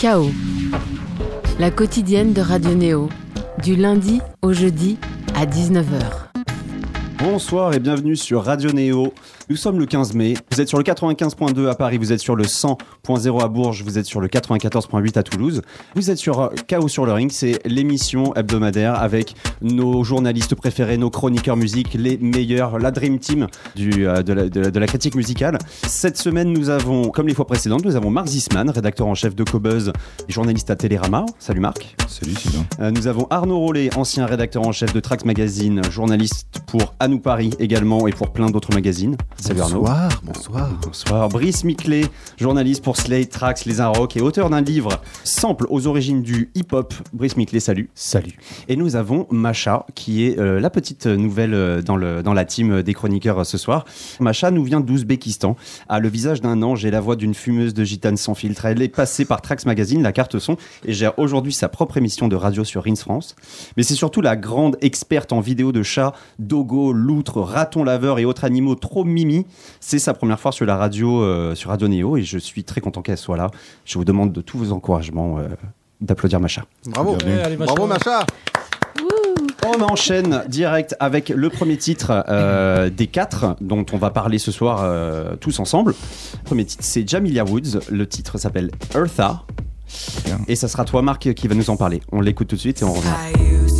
Chaos, la quotidienne de Radio Néo, du lundi au jeudi à 19h. Bonsoir et bienvenue sur Radio Néo. Nous sommes le 15 mai. Vous êtes sur le 95.2 à Paris, vous êtes sur le 100.0 à Bourges, vous êtes sur le 94.8 à Toulouse. Vous êtes sur euh, Chaos sur le ring, c'est l'émission hebdomadaire avec nos journalistes préférés, nos chroniqueurs musique, les meilleurs, la Dream Team du, euh, de, la, de la- de la critique musicale. Cette semaine, nous avons, comme les fois précédentes, nous avons Marc Zisman, rédacteur en chef de Cobuzz et journaliste à Télérama. Salut Marc. Salut Sylvain. Euh, nous avons Arnaud Rollet, ancien rédacteur en chef de Trax Magazine, journaliste pour À nous Paris également et pour plein d'autres magazines. Salut Arnaud. Bonsoir, bonsoir. Bonsoir. Brice Miclet, journaliste pour Slate, Trax, Les Inrocks et auteur d'un livre Sample aux origines du hip-hop. Brice Miclet, salut. Salut. Et nous avons Macha, qui est euh, la petite nouvelle euh, dans, le, dans la team des chroniqueurs euh, ce soir. Macha nous vient d'Ouzbékistan, a le visage d'un ange et la voix d'une fumeuse de gitane sans filtre. Elle est passée par Trax Magazine, la carte son, et gère aujourd'hui sa propre émission de radio sur Rins France. Mais c'est surtout la grande experte en vidéo de chats, dogo, loutres, ratons laveurs et autres animaux trop mimi. C'est sa première fois sur la radio, euh, sur Radio Néo, et je suis très content qu'elle soit là. Je vous demande de tous vos encouragements euh, d'applaudir Macha. Bravo. Bienvenue. Bravo, Macha. On enchaîne direct avec le premier titre euh, des quatre dont on va parler ce soir euh, tous ensemble. Le premier titre, c'est Jamilia Woods. Le titre s'appelle Eartha. Et ça sera toi, Marc, qui va nous en parler. On l'écoute tout de suite et on revient.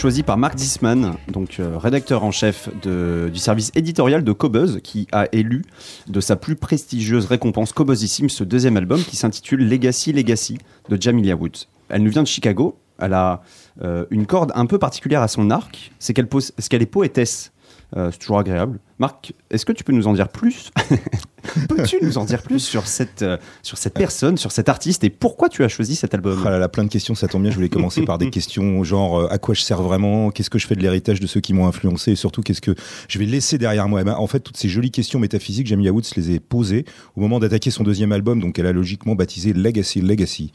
Choisi par Marc Disman, donc euh, rédacteur en chef du service éditorial de Cobuzz, qui a élu de sa plus prestigieuse récompense Cobuzzissime ce deuxième album qui s'intitule Legacy Legacy de Jamilia Woods. Elle nous vient de Chicago. Elle a euh, une corde un peu particulière à son arc, c'est qu'elle pose- c'est qu'elle est poétesse. Euh, c'est toujours agréable. Marc, est-ce que tu peux nous en dire plus Peux-tu nous en dire plus sur cette, euh, sur cette personne, sur cet artiste et pourquoi tu as choisi cet album? Ah là là, plein de questions, ça tombe bien. Je voulais commencer par des questions genre euh, à quoi je sers vraiment, qu'est-ce que je fais de l'héritage de ceux qui m'ont influencé et surtout qu'est-ce que je vais laisser derrière moi? Eh ben, en fait, toutes ces jolies questions métaphysiques, Jamia Woods les a posées au moment d'attaquer son deuxième album, donc elle a logiquement baptisé Legacy Legacy.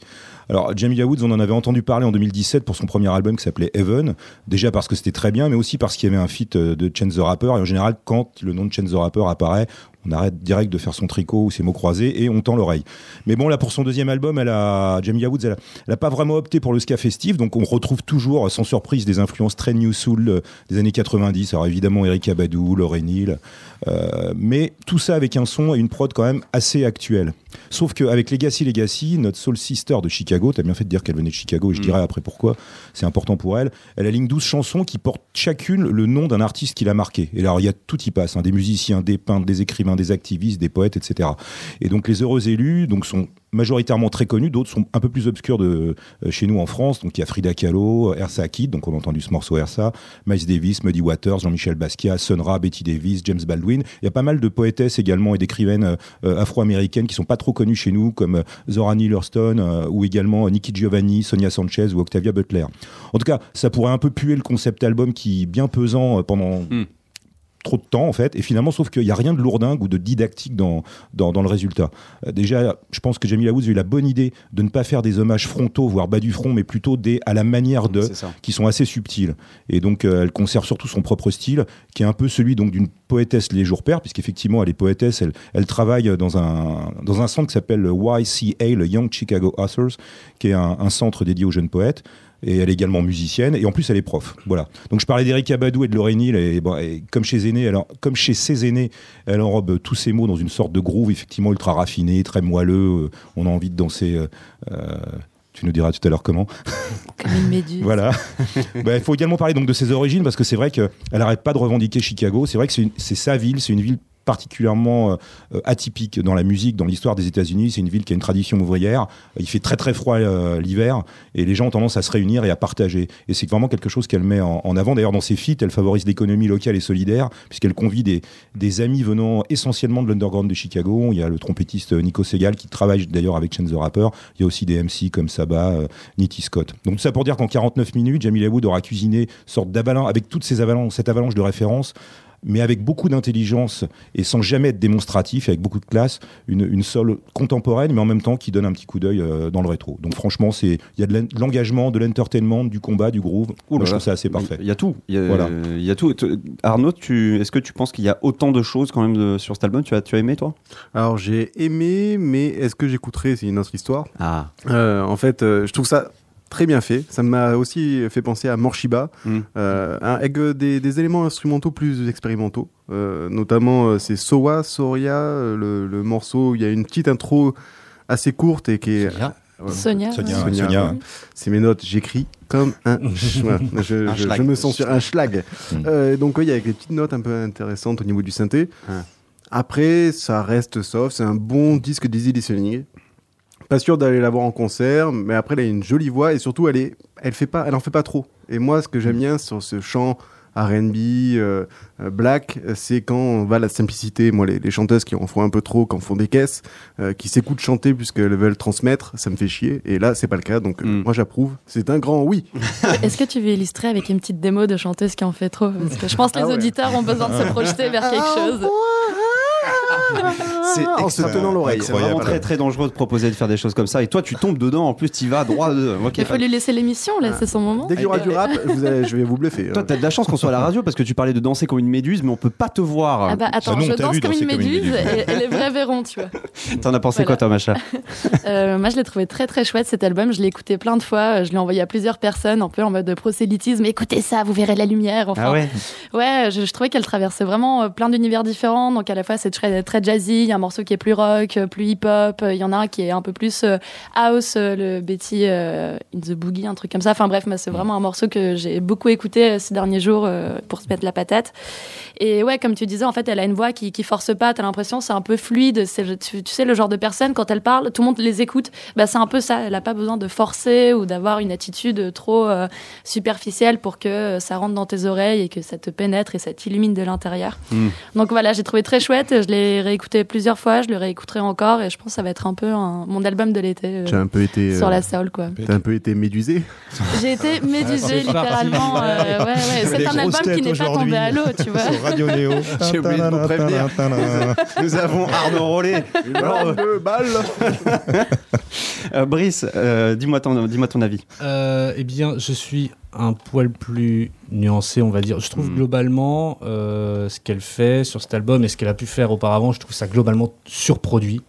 Alors, Jamia Woods, on en avait entendu parler en 2017 pour son premier album qui s'appelait Heaven. Déjà parce que c'était très bien, mais aussi parce qu'il y avait un feat euh, de Chance the Rapper. Et en général, quand le nom de Chance the Rapper apparaît, on arrête direct de faire son tricot ou ses mots croisés et on tend l'oreille. Mais bon, là, pour son deuxième album, elle a, Jamie Woods, elle a, elle a pas vraiment opté pour le ska festif, donc on retrouve toujours, sans surprise, des influences très new soul euh, des années 90. Alors évidemment, Eric Abadou, Lauryn Hill, euh, mais tout ça avec un son et une prod quand même assez actuelle. Sauf qu'avec Legacy Legacy, notre soul sister de Chicago, t'as bien fait de dire qu'elle venait de Chicago, et je Mm. dirai après pourquoi, c'est important pour elle, elle aligne 12 chansons qui portent chacune le nom d'un artiste qui l'a marqué. Et alors il y a tout y passe, hein, des musiciens, des peintres, des écrivains, des activistes, des poètes, etc. Et donc les heureux élus donc, sont majoritairement très connus, d'autres sont un peu plus obscurs de, euh, chez nous en France. Donc il y a Frida Kahlo, Ersa Akid, donc on a entendu ce morceau Ersa, Miles Davis, Muddy Waters, Jean-Michel Basquiat, Sun Ra, Betty Davis, James Baldwin. Il y a pas mal de poétesses également et d'écrivaines euh, afro-américaines qui sont pas trop connues chez nous, comme euh, Zora Neale ou également Nikki Giovanni, Sonia Sanchez ou Octavia Butler. En tout cas, ça pourrait un peu puer le concept album qui bien pesant pendant Mm. Trop de temps en fait. Et finalement sauf qu'il n'y a rien de lourdingue ou de didactique dans, dans, dans le résultat. Euh, déjà je pense que Jamila Woods a eu la bonne idée de ne pas faire des hommages frontaux voire bas du front mais plutôt des à la manière de qui sont assez subtils. Et donc euh, elle conserve surtout son propre style qui est un peu celui donc d'une poétesse les jours pères puisqu'effectivement elle est poétesse. Elle, elle travaille dans un dans un centre qui s'appelle le YCA le Young Chicago Authors qui est un, un centre dédié aux jeunes poètes et elle est également musicienne et en plus elle est prof voilà donc je parlais d'Eric Abadou et de Lauryn Hill et, bon, et comme chez aînés alors comme chez ses aînés elle enrobe tous ces mots dans une sorte de groove effectivement ultra raffiné très moelleux euh, on a envie de danser euh, euh, tu nous diras tout à l'heure comment Comme une méduse. voilà. Bah, Il faut également parler donc de ses origines parce que c'est vrai qu'elle n'arrête pas de revendiquer Chicago. C'est vrai que c'est sa ville, c'est une ville particulièrement euh, euh, atypique dans la musique, dans l'histoire des États-Unis. C'est une ville qui a une tradition ouvrière. Il fait très très froid euh, l'hiver et les gens ont tendance à se réunir et à partager. Et c'est vraiment quelque chose qu'elle met en, avant. D'ailleurs, dans ses feats, elle favorise l'économie locale et solidaire puisqu'elle convie des, amis venant essentiellement de l'underground de Chicago. Il y a le trompettiste Nico Segal qui travaille d'ailleurs avec Chance the Rapper. Il y a aussi des MC comme Saba, euh, Nitty Scott. Donc tout ça pour dire qu'en 49 minutes, Jamila Wood aura cuisiné sorte d'avalanche, avec toutes ces avalanches, cette avalanche de références, mais avec beaucoup d'intelligence et sans jamais être démonstratif, avec beaucoup de classe, une, une contemporaine, mais en même temps qui donne un petit coup d'œil euh, dans le rétro. Donc franchement, c'est il y a de l'en- de l'engagement, de l'entertainment, du combat, du groove. Ouh là Moi, je trouve ça assez parfait. Il y a tout. Il y a, Voilà. il y a tout. Arnaud, tu, est-ce que tu penses qu'il y a autant de choses quand même de- sur cet album? Tu as, tu as aimé toi? Alors j'ai aimé, mais est-ce que j'écouterai C'est une autre histoire? Ah. Euh, en fait, euh, je trouve ça très bien fait. Ça m'a aussi fait penser à Morshiba, Mm. euh, avec euh, des, des éléments instrumentaux plus expérimentaux. Euh, notamment, euh, c'est Sowa, Soria, le, le morceau. Il y a une petite intro assez courte et qui est. Sonia Ouais. Sonia. Sonia. Sonia, Sonia, ouais. C'est mes notes, j'écris comme un. ch- je, Un je- schlag. je me sens sur un schlag. Mm. Euh, donc, oui, il y a des petites notes un peu intéressantes au niveau du synthé. Après, ça reste soft. C'est un bon disque d'easy listening. Pas sûr d'aller la voir en concert, mais après, elle a une jolie voix et surtout, elle, est, elle, fait pas, elle en fait pas trop. Et moi, ce que j'aime bien sur ce chant RB, euh, black, euh, c'est quand on va à la simplicité. Moi, les, les chanteuses qui en font un peu trop, qui en font des caisses, euh, qui s'écoutent chanter puisqu'elles veulent transmettre, ça me fait chier. Et là, c'est pas le cas, donc euh, Mm. moi, j'approuve. C'est un grand oui. Est-ce que tu veux illustrer avec une petite démo de chanteuse qui en fait trop? Parce que je pense que les Ah ouais. auditeurs ont besoin de se projeter vers quelque chose. C'est en se tenant l'oreille. C'est vraiment Incroyable. très très dangereux de proposer de faire des choses comme ça. Et toi, tu tombes dedans. En plus, tu vas droit. De... Ok, Il faut pas- lui laisser l'émission, là, c'est son moment. Dès qu'il y aura du rap, vous allez- je vais vous bluffer. Toi, hein. t'as de la chance qu'on soit à la radio parce que tu parlais de danser comme une méduse, mais on peut pas te voir. Ah bah attends, non, je danse comme une comme une méduse et, et les vrais verront, tu vois. T'en as pensé Voilà. quoi, toi, Macha Euh, moi, je l'ai trouvé très très chouette cet album. Je l'ai écouté plein de fois. Je l'ai envoyé à plusieurs personnes, un peu en mode prosélytisme. Écoutez ça, vous verrez la lumière. Enfin, Ah ouais Ouais, je, je trouvais qu'elle traversait vraiment euh, plein d'univers différents. Donc à la fois c'est très, très jazzy, il y a un morceau qui est plus rock, euh, plus hip-hop, il y en a un qui est un peu plus house, le Betty euh, in the Boogie, un truc comme ça. Enfin bref, c'est vraiment un morceau que j'ai beaucoup écouté ces derniers jours pour se mettre la patate. Et ouais, comme tu disais, en fait, elle a une voix qui, qui force pas. T'as l'impression c'est un peu fluide. C'est tu, tu sais le genre de personne quand elle parle, tout le monde les écoute. Bah c'est un peu ça. Elle a pas besoin de forcer ou d'avoir une attitude trop euh, superficielle pour que euh, ça rentre dans tes oreilles et que ça te pénètre et ça t'illumine de l'intérieur. Mm. Donc voilà, j'ai trouvé très chouette. Je l'ai réécouté plusieurs fois. Je le réécouterai encore et je pense que ça va être un peu un- mon album de l'été euh, J'ai un peu été. euh, sur la soul quoi. T'as un peu été médusé. J'ai été médusée littéralement. parti. euh, ouais, ouais. C'est un album qui n'est pas tombé à l'eau, tu vois. Sur Radio Néo. J'ai oublié de vous prévenir. Nous avons Arnaud Rollet. Alors, Deux balles. euh, Brice, euh, dis-moi ton, dis ton avis. Euh, eh bien, je suis un poil plus nuancée, on va dire. Je trouve Mm. globalement euh, ce qu'elle fait sur cet album et ce qu'elle a pu faire auparavant, je trouve ça globalement surproduit.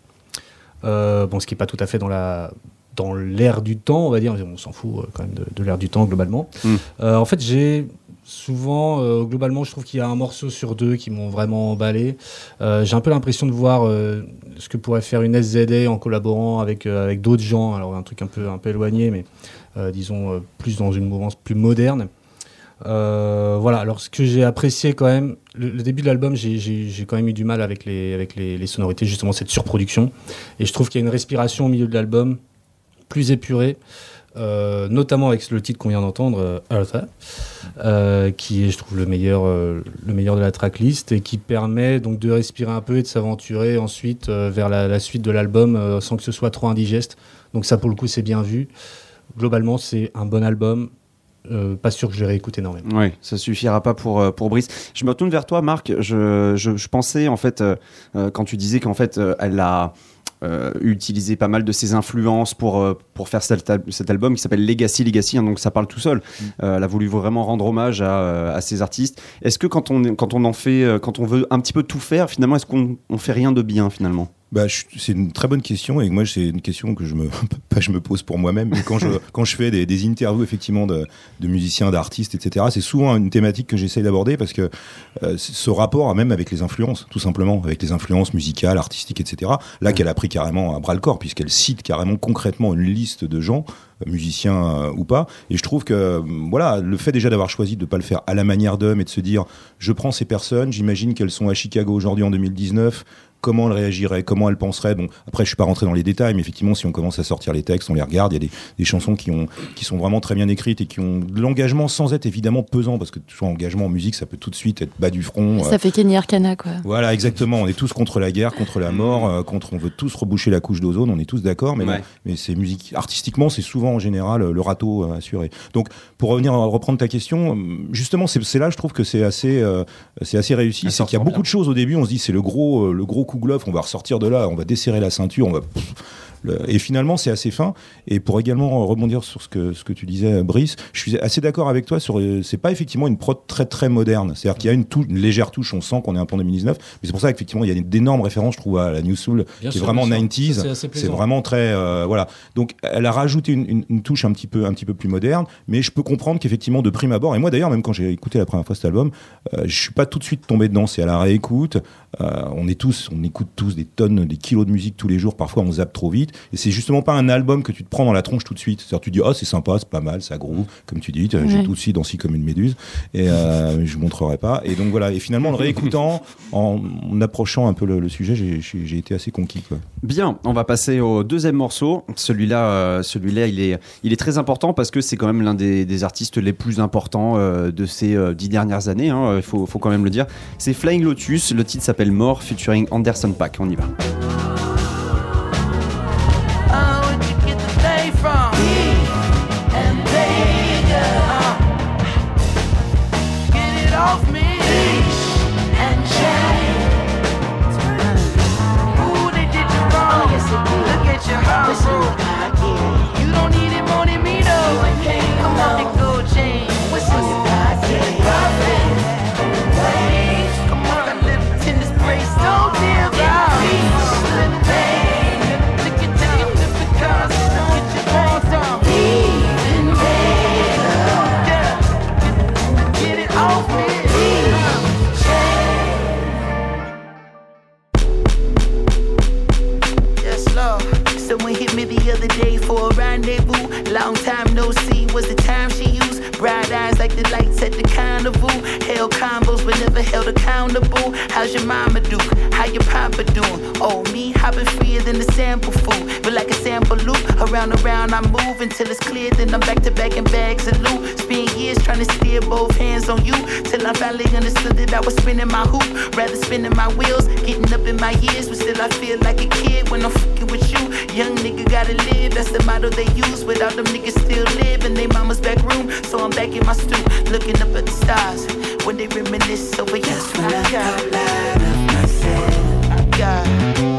Euh, bon, ce qui n'est pas tout à fait dans la dans l'air du temps, on va dire. On s'en fout quand même de, de l'air du temps globalement. Mm. Euh, en fait, j'ai souvent, euh, globalement, je trouve qu'il y a un morceau sur deux qui m'ont vraiment emballé. Euh, j'ai un peu l'impression de voir euh, ce que pourrait faire une SZA en collaborant avec, avec d'autres gens. Alors, un truc un peu, un peu éloigné, mais disons plus dans une mouvance plus moderne. Voilà, alors ce que j'ai apprécié quand même, le, début de l'album, j'ai- quand même eu du mal avec, les, avec les, sonorités, justement cette surproduction. Et je trouve qu'il y a une respiration au milieu de l'album plus épurée, notamment avec le titre qu'on vient d'entendre, Eartha, euh, qui est, je trouve, le meilleur, euh, le meilleur de la tracklist et qui permet donc de respirer un peu et de s'aventurer ensuite euh, vers la, suite de l'album sans que ce soit trop indigeste. Donc ça, pour le coup, c'est bien vu. Globalement, c'est un bon album. Pas sûr que je l'ai réécouté énormément. Oui, ça suffira pas pour, pour Brice. Je me retourne vers toi, Marc. Je, je, pensais, en fait, quand tu disais qu'en fait, elle a euh, utilisé pas mal de ses influences pour, euh, pour faire cet, al- cet album qui s'appelle Legacy Legacy, hein, donc ça parle tout seul. Euh, elle a voulu vraiment rendre hommage à, euh, à ces artistes. Est-ce que quand on, quand on en fait, quand on veut un petit peu tout faire, finalement, est-ce qu'on on fait rien de bien, finalement? Bah, c'est une très bonne question et moi c'est une question que je me pas je me pose pour moi-même mais quand je quand je fais des, des interviews effectivement de, de musiciens d'artistes etc c'est souvent une thématique que j'essaye d'aborder parce que euh, ce rapport même avec les influences tout simplement avec les influences musicales artistiques etc là qu'elle a pris carrément à bras le corps puisqu'elle cite carrément concrètement une liste de gens euh, musiciens euh, ou pas. Et je trouve que euh, voilà le fait déjà d'avoir choisi de pas le faire à la manière d'homme et de se dire je prends ces personnes j'imagine qu'elles sont à Chicago aujourd'hui en 2019 comment elle réagirait, comment elle penserait. Bon, après, je suis pas rentré dans les détails, mais effectivement, si on commence à sortir les textes, on les regarde, il y a des, des chansons qui, ont, qui sont vraiment très bien écrites et qui ont de l'engagement sans être évidemment pesant, parce que toujours engagement en musique, ça peut tout de suite être bas du front. euh, Ça fait Kenny Arcana, quoi. voilà, exactement. On est tous contre la guerre, contre la mort, euh, contre. On veut tous reboucher la couche d'ozone. On est tous d'accord, mais, Ouais. bon, mais c'est musique. Artistiquement, c'est souvent en général le râteau euh, assuré. Donc, pour revenir à reprendre ta question, justement, c'est là, je trouve que c'est assez, euh, c'est assez réussi. C'est qu'il y a beaucoup bien. de choses au début. On se dit, c'est le gros, euh, le gros coup glof. On va ressortir de là, on va desserrer la ceinture, on va. Et finalement, c'est assez fin. Et pour également rebondir sur ce que, ce que tu disais, Brice, je suis assez d'accord avec toi sur. euh, C'est pas effectivement une prod très très moderne. C'est-à-dire qu'il y a une, tou- une légère touche, on sent qu'on est un peu en 2019. Mais c'est pour ça qu'effectivement, il y a d'énormes références, je trouve, à la New Soul, Bien qui est vraiment bien sûr. 90s. Ça, c'est vraiment très. euh, voilà. Donc, elle a rajouté une, une- une touche un petit, peu, un petit peu plus moderne. Mais je peux comprendre qu'effectivement, de prime abord, et moi d'ailleurs, même quand j'ai écouté la première fois cet album, euh, je suis pas tout de suite tombé dedans. C'est à la réécoute. Euh, on est tous, on écoute tous des tonnes, des kilos de musique tous les jours. Parfois, on zappe trop vite. Et c'est justement pas un album que tu te prends dans la tronche tout de suite. C'est-à-dire, tu dis, oh, c'est sympa, c'est pas mal, ça groove, comme tu dis. J'ai Ouais. tout aussi dansé comme une méduse. Et euh, je vous montrerai pas. Et donc voilà. Et finalement, en le réécoutant, en, en approchant un peu le, le sujet, j'ai- j'ai j'ai été assez conquis. Quoi. Bien, on va passer au deuxième morceau. Celui-là, euh, celui-là, il est, il est très important parce que c'est quand même l'un des, des artistes les plus importants euh, de ces euh, dix dernières années. hein, Il faut, faut quand même le dire. C'est Flying Lotus. Le titre s'appelle More, featuring Anderson Paak. On y va. The lights at the carnival. Held combos but never held accountable. How's your mama do? How your papa doing? Oh, me hopping freer than the sample food. But like a sample loop, around and around I move until it's clear. Then I'm back to back in bags of loot. Spend years trying to steer both hands on you. Till I finally understood that I was spinning my hoop. Rather spinning my wheels, getting up in my years. But still I feel like a kid when I'm fucking with. Young nigga gotta live, that's the motto they use. Without them niggas still live in their mama's back room. So I'm back in my stoop, looking up at the stars. When they reminisce over your sweet God. God.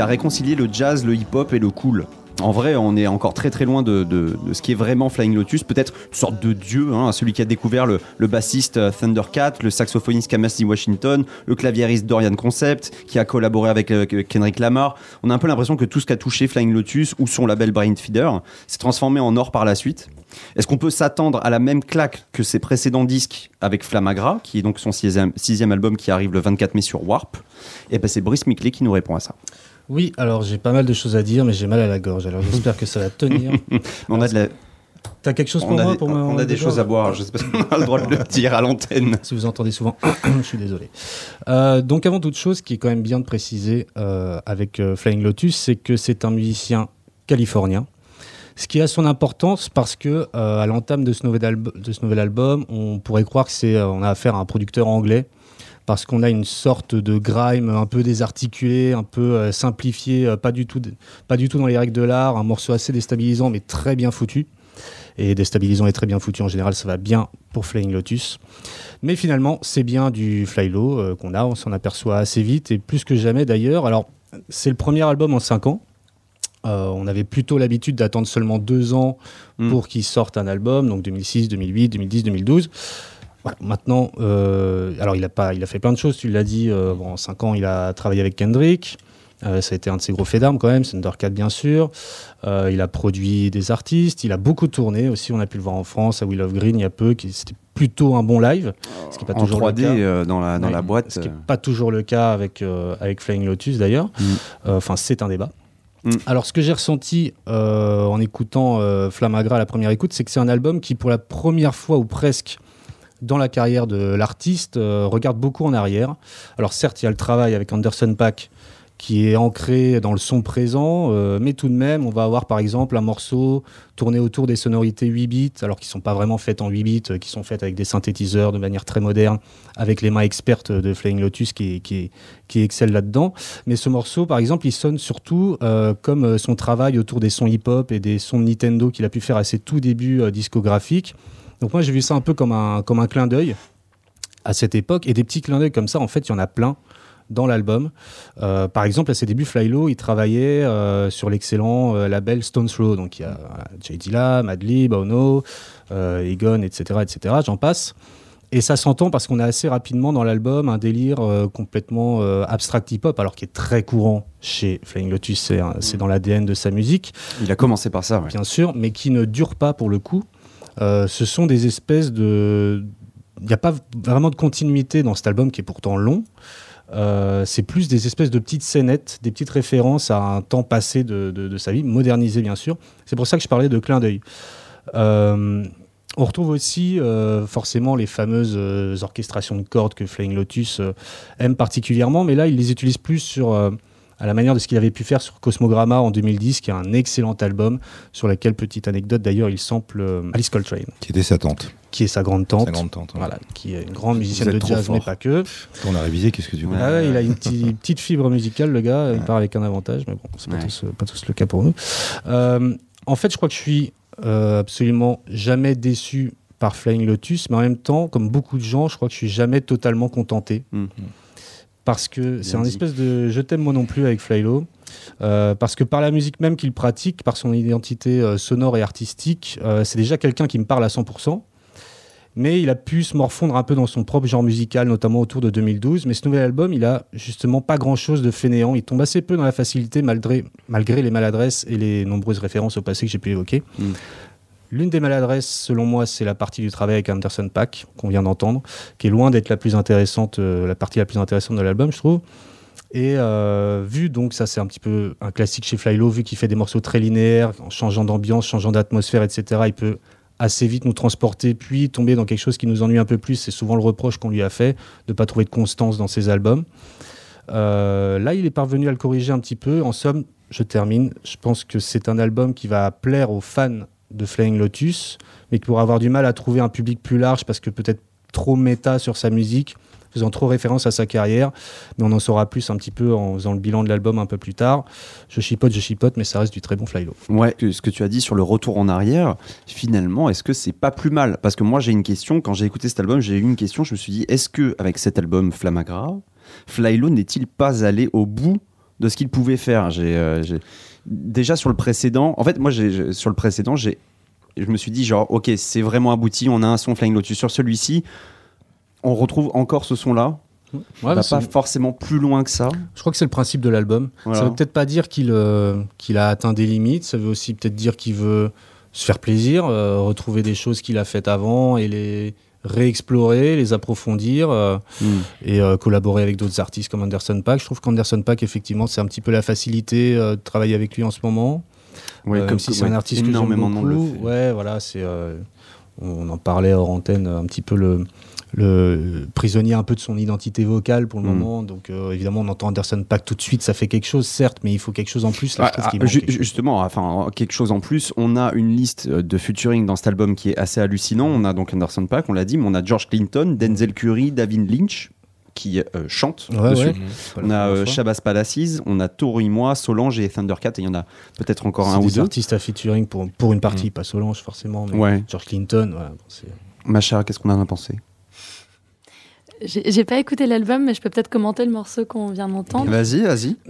Qui a réconcilié le jazz, le hip-hop et le cool. En vrai, on est encore très très loin de, ce qui est vraiment Flying Lotus, peut-être une sorte de dieu, hein, celui qui a découvert le, bassiste euh, Thundercat, le saxophoniste Kamasi Washington, le claviériste Dorian Concept, qui a collaboré avec euh, Kendrick Lamar. On a un peu l'impression que tout ce qu'a touché Flying Lotus ou son label Brain Feeder s'est transformé en or par la suite. Est-ce qu'on peut s'attendre à la même claque que ses précédents disques avec Flamagra, qui est donc son sixième, album qui arrive le 24 mai sur Warp? Et ben c'est Brice Miclé qui nous répond à ça. Oui, alors j'ai pas mal de choses à dire, mais j'ai mal à la gorge. Alors j'espère que ça va tenir. On a, de la- T'as quelque chose pour on moi des, pour me on a des choses à boire, je sais pas si on a le droit de le dire à l'antenne. Si vous entendez souvent, je suis désolé. Euh, donc avant toute chose, ce qui est quand même bien de préciser euh, avec euh, Flying Lotus, c'est que c'est un musicien californien. Ce qui a son importance parce que à l'entame de, ce nouvel alb- de ce nouvel album, on pourrait croire que c'est on a affaire à un producteur anglais parce qu'on a une sorte de grime un peu désarticulé, un peu euh, simplifié, euh, pas du tout pas du tout dans les règles de l'art, un morceau assez déstabilisant mais très bien foutu. Et déstabilisant et très bien foutu en général, ça va bien pour Flying Lotus. Mais finalement, c'est bien du fly low euh, qu'on a, on s'en aperçoit assez vite et plus que jamais d'ailleurs. Alors, c'est le premier album en 5 ans. Euh, on avait plutôt l'habitude d'attendre seulement deux ans Mm. pour qu'il sorte un album, donc 2006, 2008, 2010, 2012. Voilà, maintenant, euh, alors il a, pas, il a fait plein de choses, tu l'as dit, euh, bon, en 5 ans il a travaillé avec Kendrick, Euh, ça a été un de ses gros faits d'armes quand même, Thundercat bien sûr. Il a produit des artistes, il a beaucoup tourné aussi, on a pu le voir en France, à Will of Green il y a peu, c'était plutôt un bon live, ce qui n'est pas en toujours 3D le cas. dans la, dans Ouais, la boîte. Ce qui n'est pas toujours le cas avec, avec Flying Lotus d'ailleurs. Mm. Enfin, c'est un débat. Mm. Alors, ce que j'ai ressenti euh, en écoutant euh, Flamagra à la première écoute, c'est que c'est un album qui, pour la première fois ou presque dans la carrière de l'artiste, euh, regarde beaucoup en arrière. Alors, certes, il y a le travail avec Anderson Paak qui est ancré dans le son présent, euh, mais tout de même, on va avoir par exemple un morceau tourné autour des sonorités 8 bits, alors qui sont pas vraiment faites en 8 bits, euh, qui sont faites avec des synthétiseurs de manière très moderne, avec les mains expertes de Flying Lotus qui, qui, excellent là-dedans. Mais ce morceau, par exemple, il sonne surtout comme son travail autour des sons hip-hop et des sons de Nintendo qu'il a pu faire à ses tout débuts discographiques. Donc moi, j'ai vu ça un peu comme un, comme un clin d'œil à cette époque. Et des petits clins d'œil comme ça, en fait, il y en a plein dans l'album. Euh, par exemple, à ses débuts, Flylo, il travaillait euh, sur l'excellent euh, label Stone Throw. Donc il y a Jay Dilla, Madlib, Ono, Egon, etc., etc. J'en passe. Et ça s'entend parce qu'on a assez rapidement dans l'album un délire complètement abstract hip-hop, alors qui est très courant chez Flying Lotus, c'est c'est dans l'ADN de sa musique Il a commencé par ça, ouais. bien sûr, mais qui ne durent pas pour le coup. Euh, ce sont des espèces de. Il n'y a pas vraiment de continuité dans cet album qui est pourtant long. Euh, c'est plus des espèces de petites scénettes, des petites références à un temps passé de, sa vie, modernisé bien sûr. C'est pour ça que je parlais de clin d'œil. Euh, on retrouve aussi forcément les fameuses orchestrations de cordes que Flying Lotus aime particulièrement, mais là il les utilise plus sur, à la manière de ce qu'il avait pu faire sur Cosmogramma en 2010, qui est un excellent album, sur lequel, petite anecdote d'ailleurs, il sample euh, Alice Coltrane, Qui était sa tante. qui est sa grande tante. Sa grande tante. ouais. Voilà, qui est une grande musicienne de jazz, fort. mais pas que. On a révisé, qu'est-ce que tu veux Ah ouais, il a une petite, petite fibre musicale, le gars. Il part avec un avantage, mais bon, c'est pas, Ouais. tous, pas tous le cas pour nous. Euh, en fait, je crois que je suis euh, absolument jamais déçu par Flying Lotus, mais en même temps, comme beaucoup de gens, je crois que je suis jamais totalement contenté. Mm. Parce que c'est un espèce de je t'aime moi non plus avec Flylo. Euh, parce que par la musique même qu'il pratique, par son identité euh, sonore et artistique, euh, c'est déjà quelqu'un qui me parle à 100%. Mais il a pu se morfondre un peu dans son propre genre musical, notamment autour de 2012. Mais ce nouvel album, il a justement pas grand-chose de fainéant. Il tombe assez peu dans la facilité malgré, malgré les maladresses et les nombreuses références au passé que j'ai pu évoquer. Mm. L'une des maladresses, selon moi, c'est la partie du travail avec Anderson Pack qu'on vient d'entendre, qui est loin d'être la plus intéressante, euh, la partie la plus intéressante de l'album, je trouve. Et euh, vu donc ça c'est un petit peu un classique chez Flylo, vu qu'il fait des morceaux très linéaires, en changeant d'ambiance, changeant d'atmosphère, etc. Il peut assez vite nous transporter, puis tomber dans quelque chose qui nous ennuie un peu plus. C'est souvent le reproche qu'on lui a fait de pas trouver de constance dans ses albums. Euh, là, il est parvenu à le corriger un petit peu. En somme, je termine. Je pense que c'est un album qui va plaire aux fans de Flying Lotus, mais qui pourra avoir du mal à trouver un public plus large parce que peut-être trop méta sur sa musique, faisant trop référence à sa carrière. Mais on en saura plus un petit peu en faisant le bilan de l'album un peu plus tard. Je chipote, je chipote, mais ça reste du très bon Flylo. Ouais, ce que tu as dit sur le retour en arrière, finalement, est-ce que c'est pas plus mal? Parce que moi, j'ai une question. Quand j'ai écouté cet album, j'ai eu une question. Je me suis dit, est-ce que avec cet album Flamagra, Flylo n'est-il pas allé au bout de ce qu'il pouvait faire? J'ai euh, déjà sur le précédent. En fait, moi, j'ai- sur le précédent, j'ai je me suis dit genre, ok, c'est vraiment abouti. On a un son Flying Lotus sur celui-ci. On retrouve encore ce son-là. Ouais, on va pas forcément plus loin que ça. Je crois que c'est le principe de l'album. Voilà. Ça veut peut-être pas dire qu'il euh, qu'il a atteint des limites, ça veut aussi peut-être dire qu'il veut se faire plaisir, euh, retrouver des choses qu'il a faites avant et les réexplorer, les approfondir euh, Hmm. et euh, collaborer avec d'autres artistes comme Anderson Paak. Je trouve qu'Anderson Paak, effectivement, c'est un petit peu la facilité euh, de travailler avec lui en ce moment. Ouais, comme si c'est ouais, un artiste que j'aime énormément monde le beaucoup. fait. Ouais, voilà, c'est. on en parlait hors antenne un petit peu le, le prisonnier un peu de son identité vocale pour le Mm. moment. Donc euh, évidemment, on entend Anderson Paak tout de suite, ça fait quelque chose, certes, mais il faut quelque chose en plus. Là, Ah, ah, manque ju- quelque chose. justement, enfin, quelque chose en plus, on a une liste euh, de featuring dans cet album qui est assez hallucinant. On a donc Anderson Paak, on l'a dit, mais on a George Clinton, Denzel Curry, David Lynch qui euh, chante Ouais, dessus. ouais. La On a euh. Shabazz Palaces, on a Tori Moi, Solange et Thundercat, et il y en a peut-être encore un ou des deux. artistes à featuring pour, pour une partie, pas Solange forcément, mais Ouais. George Clinton. voilà, bon, c'est- Macha, qu'est-ce qu'on en a pensé? J'ai pas écouté l'album, mais je peux peut-être commenter le morceau qu'on vient d'entendre. Vas-y, vas-y.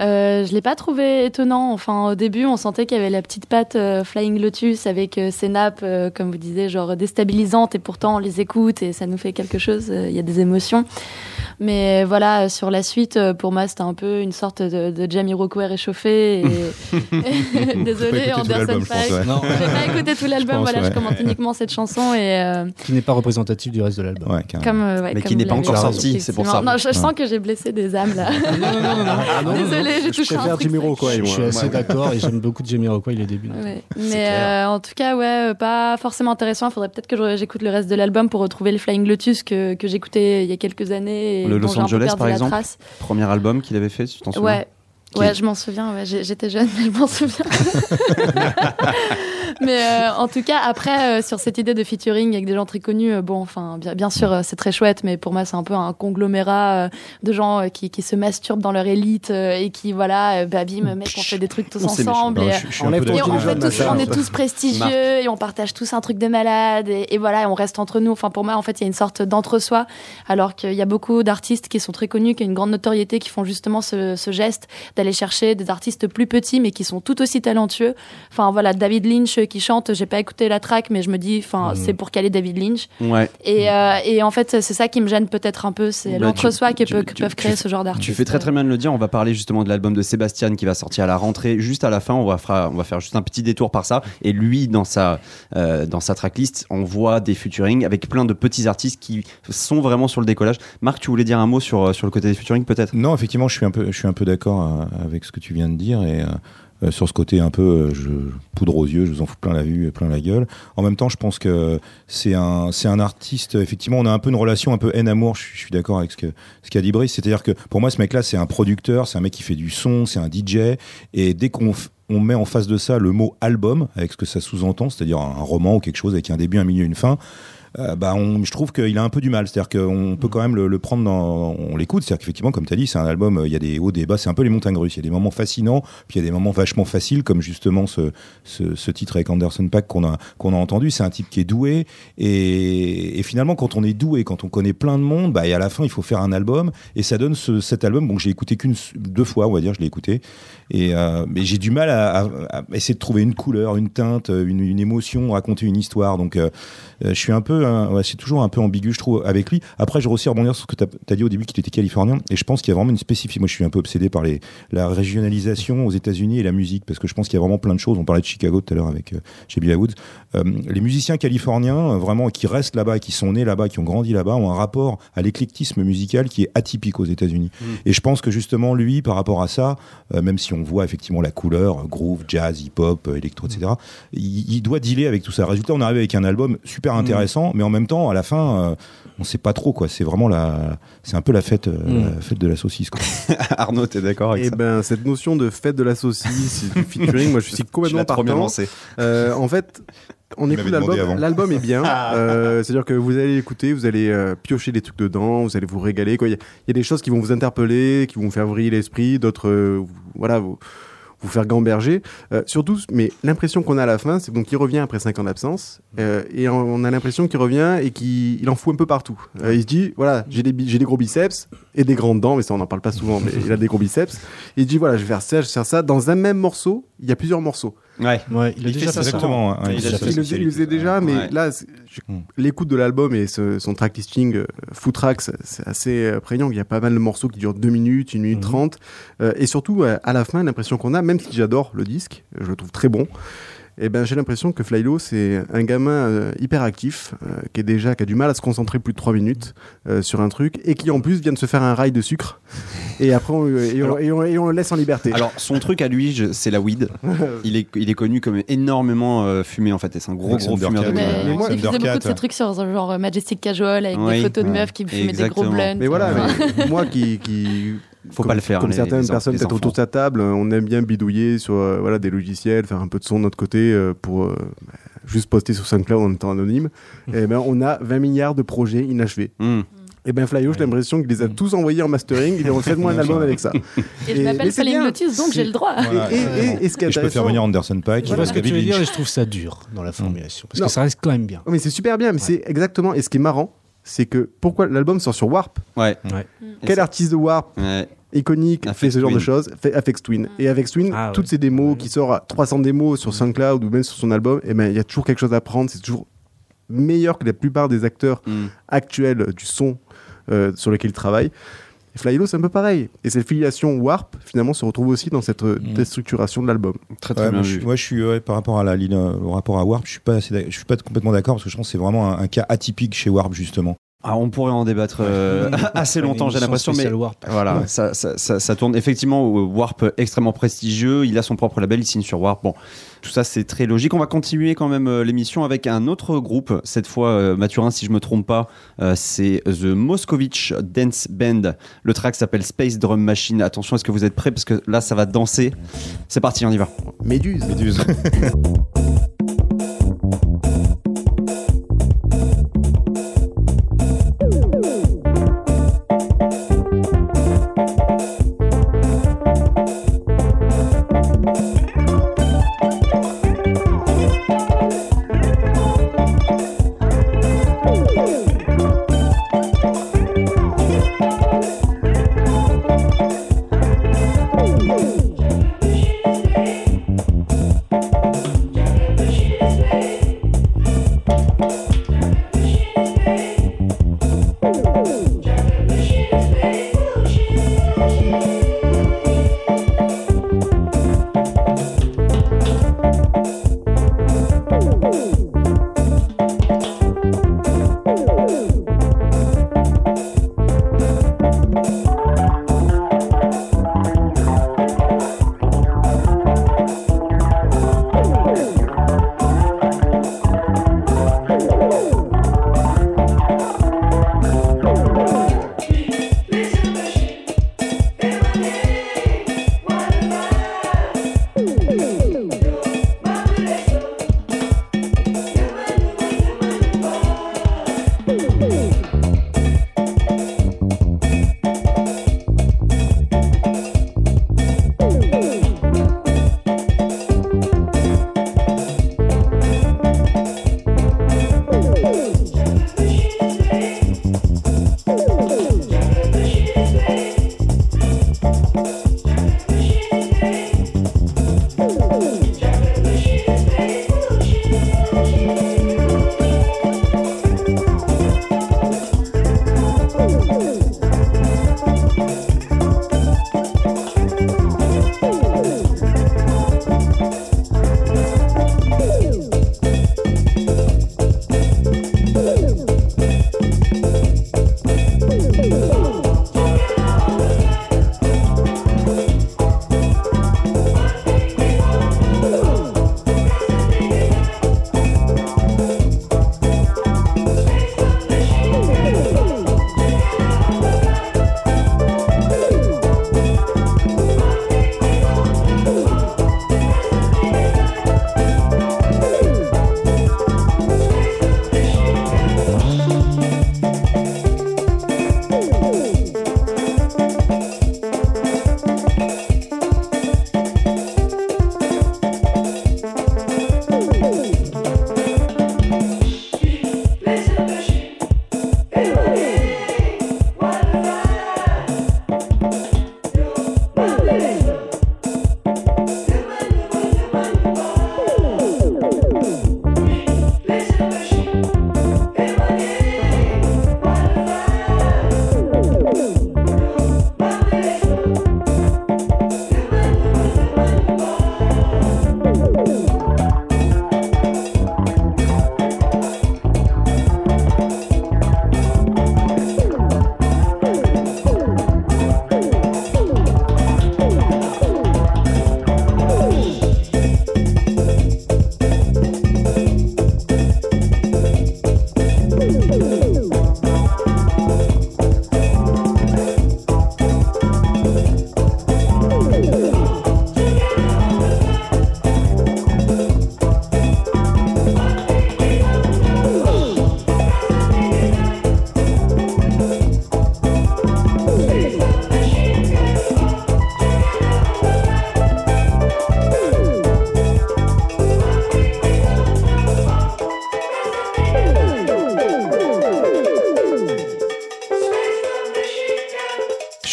Euh, je l'ai pas trouvé étonnant. Enfin, au début, on sentait qu'il y avait la petite patte euh, Flying Lotus avec euh, ces nappes, euh, comme vous disiez, genre déstabilisantes, et pourtant on les écoute et ça nous fait quelque chose. euh, Il y a des émotions. Mais voilà, sur la suite, pour moi, c'était un peu une sorte de, de Jamiroquai réchauffé. Et... Désolé, Anderson Paak. ouais. J'ai pas écouté tout l'album, voilà, ouais. je commente uniquement cette chanson et euh, qui n'est pas représentatif du reste de l'album. Ouais, carrément. comme euh, ouais, Mais qui n'est pas encore sorti, c'est pour ça. Non, je, je sens que j'ai blessé des âmes là. non, non, non, non. Ah, non. Désolée, j'ai touché un truc. Jamiroquai, Je, je suis assez d'accord et j'aime beaucoup Jamiroquai les débuts. Ouais. Mais euh, en tout cas, ouais, euh, pas forcément intéressant. Il faudrait peut-être que j'écoute le reste de l'album pour retrouver le Flying Lotus que, que j'écoutais il y a quelques années. Et Le Los Angeles, par exemple trace. Premier album qu'il avait fait, tu t'en souviens Ouais. Ouais, je m'en souviens. Ouais. J'étais jeune, mais je m'en souviens. mais euh, en tout cas, après, euh, sur cette idée de featuring avec des gens très connus, euh, bon, enfin, bien, bien sûr, euh, c'est très chouette, mais pour moi, c'est un peu un conglomérat euh, de gens euh, qui, qui se masturbent dans leur élite euh, et qui, voilà, euh, bah, bim, mec, on fait des trucs tous On ensemble. Non, et, je, je ton et on, fait tous, on est tous prestigieux et on partage tous un truc de malade et, et voilà, on reste entre nous. Enfin, pour moi, en fait, il y a une sorte d'entre-soi, alors qu'il y a beaucoup d'artistes qui sont très connus, qui ont une grande notoriété, qui font justement ce, ce geste d'aller chercher des artistes plus petits mais qui sont tout aussi talentueux. Enfin, voilà, David Lynch euh, qui chante, j'ai pas écouté la track, mais je me dis, enfin, Mhm. c'est pour caler David Lynch. Ouais. Et, euh, et en fait, c'est ça qui me gêne peut-être un peu, c'est Bah, l'entre-soi qui peut- tu- que tu- peuvent créer tu- ce genre d'artistes. Tu fais très très bien de le dire. On va parler justement de l'album de Sébastien qui va sortir à la rentrée. Juste à la fin, on va, fera- on va faire juste un petit détour par ça. Et lui, dans sa, euh, dans sa tracklist, on voit des featuring avec plein de petits artistes qui sont vraiment sur le décollage. Marc, tu voulais dire un mot sur, sur le côté des featuring peut-être? Non, effectivement, je suis un peu, je suis un peu d'accord euh, avec ce que tu viens de dire et euh, euh, sur ce côté un peu euh, je, poudre aux yeux, je vous en fous plein la vue et plein la gueule. En même temps, je pense que c'est un, c'est un artiste. Effectivement, on a un peu une relation un peu haine-amour. Je, suis- je suis d'accord avec ce que ce qu'a dit Brice. C'est-à-dire que pour moi, ce mec-là, c'est un producteur, c'est un mec qui fait du son, c'est un DJ. Et dès qu'on on met en face de ça le mot album, avec ce que ça sous-entend, c'est-à-dire un roman ou quelque chose avec un début, un milieu, une fin, euh, bah je trouve qu'il a un peu du mal. C'est-à-dire qu'on peut quand même le, prendre dans. On l'écoute. C'est-à-dire qu'effectivement, comme tu as dit, c'est un album, euh, il y a des hauts, des bas, c'est un peu les montagnes russes. Il y a des moments fascinants, puis il y a des moments vachement faciles, comme justement ce, titre avec Anderson Pack qu'on a, entendu. C'est un type qui est doué. Et, finalement, quand on est doué, quand on connaît plein de monde, bah, et à la fin, il faut faire un album. Et ça donne ce, cet album. Bon, j'ai écouté qu'une, deux fois, on va dire, je l'ai écouté. Et, euh, mais j'ai du mal à, essayer de trouver une couleur, une teinte, une, émotion, raconter une histoire. Donc, je suis un peu, peu, un- ouais, c'est toujours un peu ambigu, je trouve, avec lui. Après, je aussi rebondir sur ce que tu as, dit au début qu'il était californien, et je pense qu'il y a vraiment une spécificité. Moi, je suis un peu obsédé par les, la régionalisation aux États-Unis et la musique, parce que je pense qu'il y a vraiment plein de choses. On parlait de Chicago tout à l'heure avec euh, chez Bill Woods. Euh, les musiciens californiens, euh, vraiment, qui restent là-bas, qui sont nés là-bas, qui ont grandi là-bas, ont un rapport à l'éclectisme musical qui est atypique aux États-Unis. Et je pense que justement, lui, par rapport à ça, euh, même si on voit effectivement la couleur, groove, jazz, hip-hop, électro, etc., il, il doit dealer avec tout ça. Résultat, on arrive avec un album super intéressant, mais en même temps, à la fin, euh, on sait pas trop quoi. C'est vraiment la, c'est un peu la fête, euh, Mm. la fête de la saucisse. Quoi. Arnaud, t'es d'accord avec Et ça ben cette notion de fête de la saucisse, du featuring, moi je suis complètement trop bien lancé. Euh, en fait, on écoute l'album. L'album est bien. Euh, C'est-à-dire que vous allez l'écouter, vous allez euh, piocher des trucs dedans, vous allez vous régaler. Il y, a- il y a des choses qui vont vous interpeller, qui vont vous faire vriller l'esprit, d'autres, euh, voilà, vous, vous faire gamberger. Euh, surtout, mais l'impression qu'on a à la fin, c'est donc qu'il revient après 5 ans d'absence, euh, et on, a l'impression qu'il revient et qu'il il en fout un peu partout. Euh, il se dit, voilà, j'ai des, j'ai des gros biceps et des grandes dents, mais ça on n'en parle pas souvent, mais il a des gros biceps. Il dit, voilà, je vais faire ça, je vais faire ça. Dans un même morceau, il y a plusieurs morceaux. Ouais. Ouais, il a déjà ça. Exactement. Il a ouais, il, le, faisait- il le faisait déjà, mais Ouais. là, c'est- je- Mm. l'écoute de l'album et ce- son track listing, euh, Foot Tracks, c'est assez euh, prégnant. Il y a pas mal de morceaux qui durent 2 minutes, 1 minute Mhm. 30. Euh, et surtout, euh, à la fin, l'impression qu'on a, même si j'adore le disque, je le trouve très bon, et ben, j'ai l'impression que Flylo, c'est un gamin euh, hyper actif, euh, qui est déjà, qui a du mal à se concentrer plus de 3 minutes euh, sur un truc, et qui en plus vient de se faire un rail de sucre. Et après, on, et on- et on- et on le laisse en liberté. Alors, son truc à lui, c'est la weed. Il est, il est connu comme énormément euh, fumé, en fait. Et c'est un gros, gros fumeur de Mais weed. il faisait beaucoup de ces trucs sur genre Majestic Casual avec Oui. des photos de Ouais. meufs qui fumaient des gros blunts. Mais voilà, mais moi qui, qui Faut comme, pas le faire, Comme les- certaines les personnes peut-être autour de sa table, euh, on aime bien bidouiller sur euh, voilà des logiciels, faire un peu de son de notre côté euh, pour euh, bah, juste poster sur SoundCloud en étant anonyme. Et ben on a 20 milliards de projets inachevés. Hmm. Et ben Flyo, j'ai l'impression qu'il les a tous envoyés en mastering. Il dit fait-moi un album avec ça. Et je Et- mais m'appelle bien. Lotus, donc j'ai le droit. Voilà. Et, et- et ce qui est Et je peux faire venir Anderson Paak. Je vois ce que tu veux dire et je trouve ça dur dans la formulation. Parce Non. que ça reste quand même bien. Oh, mais c'est super bien, mais c'est exactement. Et ce qui est marrant, c'est que pourquoi l'album sort sur Warp Ouais. Ouais. Et Quel artiste de Warp Ouais. iconique Afex fait ce genre Twin. de choses fait Afex Twin et Afex Twin Ah, toutes ouais. ces démos Ouais. qui sortent à 300 démos sur SoundCloud ou même sur son album et ben il y a toujours quelque chose à prendre c'est toujours meilleur que la plupart des acteurs actuels du son euh, sur lesquels il travaille Flylo c'est un peu pareil et cette filiation Warp finalement se retrouve aussi dans cette euh, Mm. déstructuration de l'album Très, très Ouais, bien moi, je, vu. suis- moi, je suis ouais, par rapport à la ligne, euh, au rapport à Warp, je suis pas, assez d'ac- je suis pas complètement d'accord parce que je pense que c'est vraiment un, un cas atypique chez Warp justement. Ah, on pourrait en débattre euh, assez longtemps, j'ai l'impression, mais Warp. voilà, ça, ça, ça, ça tourne effectivement au Warp extrêmement prestigieux. Il a son propre label, il signe sur Warp. Bon, tout ça c'est très logique. On va continuer quand même euh, l'émission avec un autre groupe. Cette fois, euh, Mathurin, si je me trompe pas, euh, c'est The Moscovich Dance Band. Le track s'appelle Space Drum Machine. Attention, est-ce que vous êtes prêts? Parce que là, ça va danser. C'est parti, on y va. Méduse Méduse.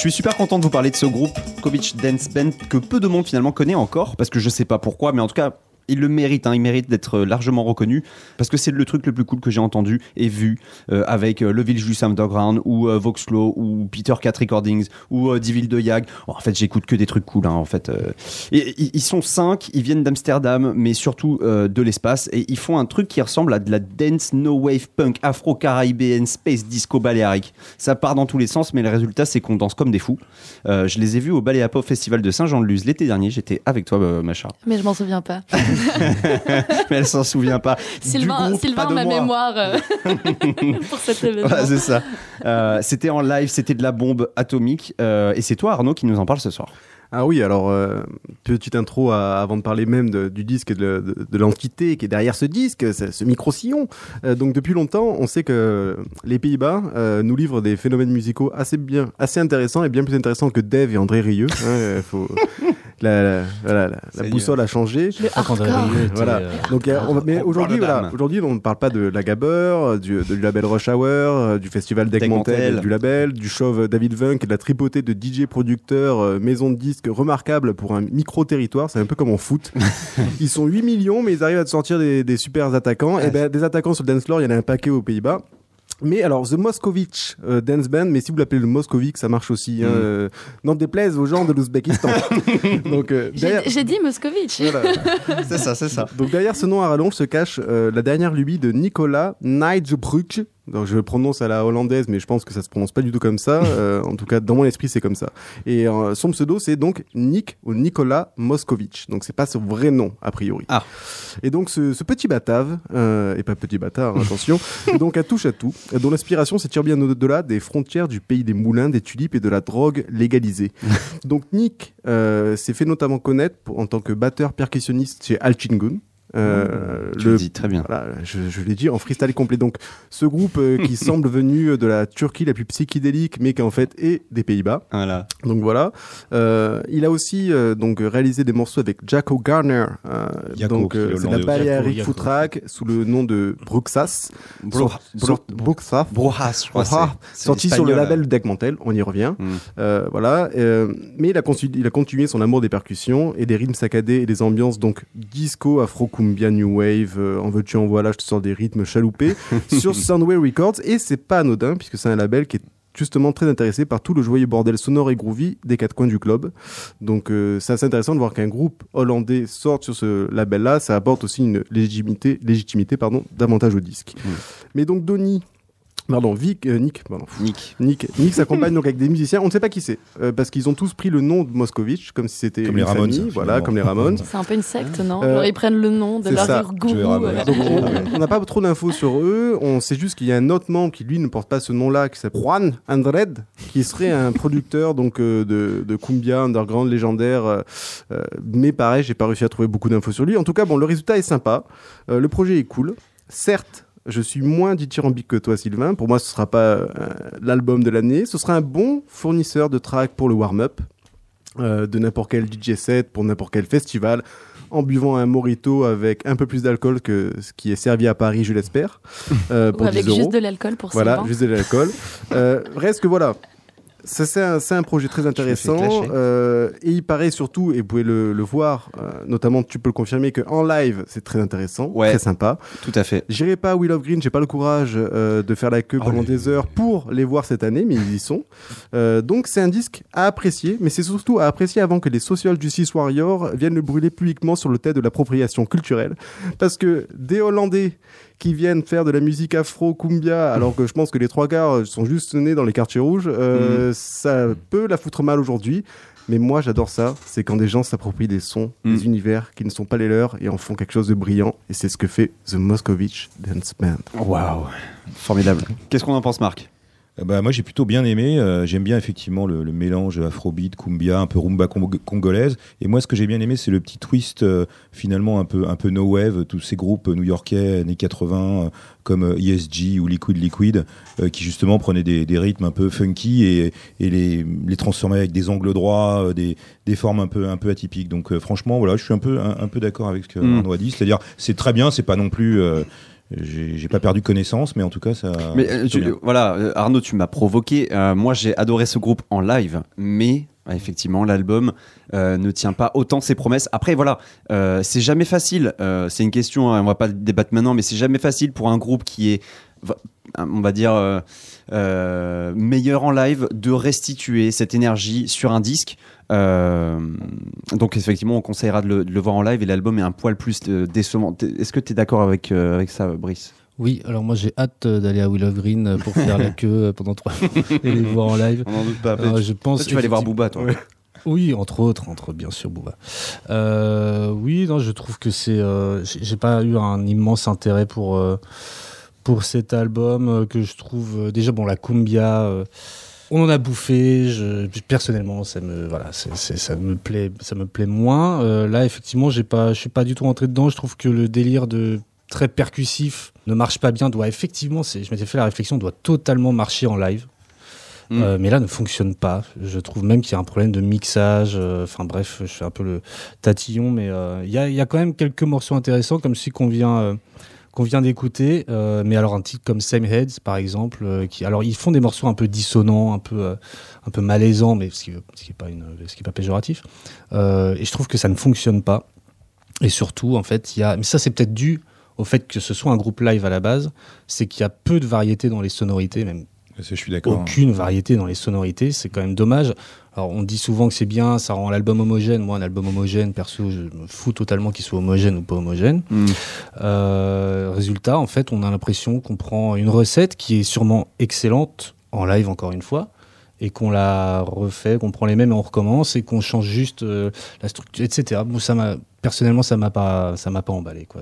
suis super content de vous parler de ce groupe Kovic Dance Band que peu de monde finalement connaît encore parce que je sais pas pourquoi, mais en tout cas. Il le mérite, hein, il mérite d'être largement reconnu parce que c'est le truc le plus cool que j'ai entendu et vu euh, avec euh, le Village Underground ou euh, Voxlo ou Peter Cat Recordings ou euh, Divil de Yag. En fait, j'écoute que des trucs cool hein, en fait. euh. Et, ils- sont cinq, ils viennent d'Amsterdam, mais surtout euh, de l'espace et ils font un truc qui ressemble à de la dance no wave punk afro-caribéenne space disco baléarique. Ça part dans tous les sens, mais le résultat c'est qu'on danse comme des fous. Euh, je les ai vus au Ballet Pop Festival de Saint-Jean-de-Luz l'été dernier. J'étais avec toi, euh, Macha. Mais je m'en souviens pas. mais elle s'en souvient pas. Sylvain, groupe, Sylvain pas de ma moi. mémoire euh, pour cet événement. Ouais, c'est ça. Euh, c'était en live, c'était de la bombe atomique. euh, et c'est toi, Arnaud, qui nous en parle ce soir. Ah oui, alors, euh, petite intro à- avant de parler même de- du disque et de, de- de l'entité qui est derrière ce disque, ce, ce micro-sillon. Euh, donc depuis longtemps, on sait que les Pays-Bas euh, nous livrent des phénomènes musicaux assez bien, assez intéressants et bien plus intéressants que Dave et André Rieu. hein, faut- la, la- voilà, la- la Seigneur. boussole a changé. Voilà. euh, Donc, euh, on mais aujourd'hui, voilà, aujourd'hui, on ne parle pas de la Gabber, du, du label Rush Hour, euh, du festival Degmontel. Degmontel, du label, du chauve David Vunk et de la tripotée de DJ producteurs, maison de disques remarquable pour un micro-territoire. C'est un peu comme en foot. ils sont 8 millions, mais ils arrivent à te sortir des, des super attaquants. et ben, des attaquants sur le dance floor, il y en a un paquet aux Pays-Bas. Mais alors, The Moscovitch euh, Dance Band, mais si vous l'appelez le Moscovic, ça marche aussi. hein, Mm. euh, N'en déplaise aux gens de l'Ouzbékistan. Donc, euh, J'ai derrière- j'ai dit Moscovitch. voilà. C'est ça, c'est ça. Donc derrière ce nom à rallonge se cache euh, la dernière lubie de Nicolas Nijbruch. Donc je le prononce à la hollandaise, mais je pense que ça se prononce pas du tout comme ça. Euh, en tout cas, dans mon esprit, c'est comme ça. Et euh, son pseudo, c'est donc Nick ou Nicolas Moscovitch. Donc c'est pas son vrai nom a priori. Ah. Et donc ce, ce petit batave, euh, et pas petit bâtard, hein, attention, est donc à touche à tout, dont l'inspiration s'étire bien au-delà des frontières du pays des moulins, des tulipes et de la drogue légalisée. donc Nick s'est fait notamment connaître pour- en tant que batteur percussionniste chez Alchingun. Euh, Tu le dis très bien. voilà, je, je l'ai dit en freestyle complet. Donc, ce groupe euh, qui semble venu de la Turquie la plus psychédélique, mais qui en fait est des Pays-Bas. Voilà. Donc voilà. Euh, il a aussi euh, donc réalisé des morceaux avec Jacko Garner. euh, Yako, donc euh, c'est la. Balearic Yako, Food Track sous le nom de Bruxas. Bruxas. C'est Sorti sur le label Deckmantel, on y revient. Mm. Euh, voilà. euh, mais il a, consu- il a continué son amour des percussions et des rythmes saccadés et des ambiances donc disco, afro, cumbia, new wave, euh, en veux-tu en voilà, je te sors des rythmes chaloupés sur Soundwave Records et c'est pas anodin puisque c'est un label qui est justement très intéressé par tout le joyeux bordel sonore et groovy des quatre coins du globe. Donc euh, c'est assez intéressant de voir qu'un groupe hollandais sorte sur ce label-là, ça apporte aussi une légitimité, légitimité pardon, davantage au disque. Mais donc Donny, pardon, Vic, euh, Nick, pardon, Nick. Nick, Nick s'accompagne donc avec des musiciens. On ne sait pas qui c'est, euh, parce qu'ils ont tous pris le nom de Comme Moscovitch, comme si c'était une les Ramones, famille, voilà, comme les Ramones. C'est un peu une secte, non Euh, Genre, Ils prennent le nom de ça. leur gourou. Donc on- n'a pas trop d'infos sur eux. On sait juste qu'il y a un autre membre qui lui ne porte pas ce nom-là, qui s'appelle Juan Andred, qui serait un producteur donc euh, de, de cumbia underground légendaire. mais pareil, j'ai pas réussi à trouver beaucoup d'infos sur lui. En tout cas, bon, le résultat est sympa. Euh, le projet est cool. Certes. Je suis moins dithyrambique que toi, Sylvain. Pour moi, ce sera pas euh, l'album de l'année. Ce sera un bon fournisseur de tracks pour le warm-up, euh, de n'importe quel DJ set, pour n'importe quel festival en buvant un morito avec un peu plus d'alcool que ce qui est servi à Paris, je l'espère, euh, Ou pour avec 10 euros. juste de l'alcool pour Voilà, Sylvain. juste de l'alcool. reste que voilà. Ça, c'est un, projet très fais intéressant euh, et il paraît surtout, et vous pouvez le, le voir, euh, notamment tu peux le confirmer qu'en live c'est très intéressant, Ouais. très sympa. Tout à fait. J'irai pas à Will of Green, j'ai pas le courage euh, de faire la queue Oh, pendant des heures pour les voir cette année, mais ils y sont. Donc c'est un disque à apprécier, mais c'est surtout à apprécier avant que les social justice warriors viennent le brûler publiquement sur le thème de l'appropriation culturelle, parce que des Hollandais qui viennent faire de la musique afro cumbia, alors que je pense que les trois quarts sont juste nés dans les quartiers rouges, euh, ça peut la foutre mal aujourd'hui. Mais moi, j'adore ça. C'est quand des gens s'approprient des sons, Mm. des univers qui ne sont pas les leurs et en font quelque chose de brillant. Et c'est ce que fait The Moscovitch Dance Band. Waouh. Formidable. Qu'est-ce qu'on en pense, Marc? Euh, bah, moi j'ai plutôt bien aimé. Euh, J'aime bien effectivement le, le mélange afrobeat, cumbia, un peu rumba cong- congolaise. Et moi ce que j'ai bien aimé c'est le petit twist euh, finalement un peu un peu no wave, tous ces groupes new-yorkais années 80 euh, comme euh, ESG ou Liquid Liquid euh, qui justement prenaient des, des rythmes un peu funky et, et les, les transformaient avec des angles droits, euh, des, des formes un peu un peu atypiques. Donc euh, franchement voilà, je suis un peu un, un peu d'accord avec ce que Mm. Arnaud a dit. C'est-à-dire c'est très bien, c'est pas non plus euh, j'ai pas perdu connaissance, mais en tout cas, ça. Mais euh, tu- voilà, euh, Arnaud, tu m'as provoqué. Euh, moi, j'ai adoré ce groupe en live, mais effectivement, l'album euh, ne tient pas autant ses promesses. Après, voilà, c'est jamais facile. C'est une question, hein, on va pas débattre maintenant, mais c'est jamais facile pour un groupe qui est, on va dire, euh, euh, meilleur en live de restituer cette énergie sur un disque. Euh, donc effectivement, on conseillera de le, de le voir en live et l'album est un poil plus décevant. Est-ce que tu es d'accord avec, avec ça, Brice? Oui, alors moi j'ai hâte d'aller à Willow Green pour faire la queue pendant trois mois et les voir en live. On n'en doute pas. Alors, je pense Toi, tu vas aller voir Booba, toi. Oui, entre autres, entre bien sûr Booba. Euh, oui, non, je trouve que c'est. euh, j'ai j'ai pas eu un immense intérêt pour euh, pour cet album euh, que je trouve euh, déjà bon la cumbia. euh, on en a bouffé. Je, personnellement, ça me voilà, ça me plaît, ça me plaît moins. Euh, là, effectivement, j'ai pas, je suis pas du tout rentré dedans. Je trouve que le délire de très percussif ne marche pas bien. Doit effectivement, c'est- je m'étais fait la réflexion, doit totalement marcher en live. Mm. Euh, mais là ne fonctionne pas. Je trouve même qu'il y a un problème de mixage. euh, Enfin bref, je fais un peu le tatillon, mais il y, a, y a quand même quelques morceaux intéressants, comme celui qu'on vient, qu'on vient d'écouter. euh, mais alors un titre comme Same Heads, par exemple, euh, qui, alors ils font des morceaux un peu dissonants, un peu, euh, un peu malaisants, mais ce qui, ce qui est pas une, qui pas péjoratif. Et je trouve que ça ne fonctionne pas. Et surtout, en fait, il y a, mais ça c'est peut-être dû au fait que ce soit un groupe live à la base, c'est qu'il y a peu de variété dans les sonorités, même Je suis d'accord. aucune variété dans les sonorités, c'est quand même dommage. Alors on dit souvent que c'est bien, ça rend l'album homogène. Moi, un album homogène, perso, je me fous totalement qu'il soit homogène ou pas homogène. Mm. Euh, résultat, en fait, on a l'impression qu'on prend une recette qui est sûrement excellente en live encore une fois et qu'on la refait, qu'on prend les mêmes et on recommence et qu'on change juste euh, la structure, etc. Bon, ça m'a personnellement, ça m'a pas, ça m'a pas emballé quoi.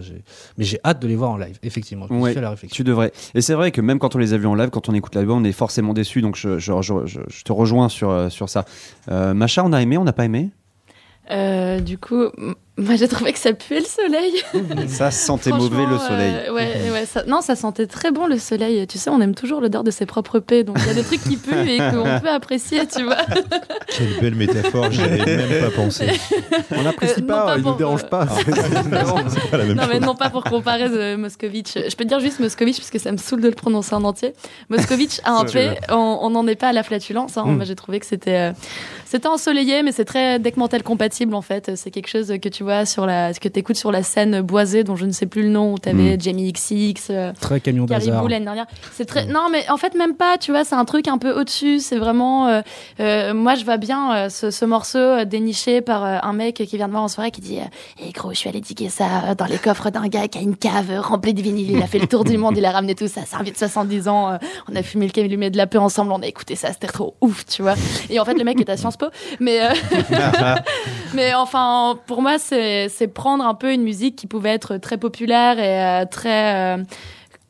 Mais j'ai hâte de les voir en live. Effectivement, je me suis Ouais, fait la réflexion. Tu devrais. Et c'est vrai que même quand on les a vus en live, quand on écoute l'album, on est forcément déçu. Donc je, je, je- je- je te rejoins sur, euh, sur ça. Euh, Macha, on a aimé, on n'a pas aimé? Euh, du coup, moi j'ai trouvé que ça puait le soleil. Ça sentait mauvais le soleil. euh, ouais, ouais, ça- non, ça sentait très bon le soleil. Tu sais, on aime toujours l'odeur de ses propres paix. Donc il y a des trucs qui puent et qu'on peut apprécier, tu vois. Quelle belle métaphore, j'y avais même pas pensé. On n'apprécie Euh, pas, pas il nous dérange euh, pas. C'est pas la même Non, mais non pas pour comparer de Moscovitch. Je peux te dire juste Moscovitch parce que ça me saoule de le prononcer en entier. Moscovitch a un P, on n'en est pas à la flatulence. hein. Mm. Moi j'ai trouvé que c'était euh, c'était ensoleillé, mais c'est très deck mental compatible en fait. C'est quelque chose que tu vois sur la, que t'écoutes sur la scène boisée dont je ne sais plus le nom où t'avais Jamie XX. euh, Très camion Caribou l'année dernière. C'est très non mais en fait même pas tu vois c'est un truc un peu au-dessus. C'est vraiment euh, euh, moi je vois bien ce, ce morceau déniché par un mec qui vient de voir en soirée qui dit hé gros je suis allé diguer ça dans les coffres d'un gars qui a une cave remplie de vinyle il a fait le tour du monde il a ramené tout ça. C'est un vieux de 70 ans on a fumé le calumet de la paix ensemble on a écouté ça c'était trop ouf tu vois. Et en fait le mec est à Sciences Po mais mais enfin, pour moi, c'est c'est prendre un peu une musique qui pouvait être très populaire et euh, très euh,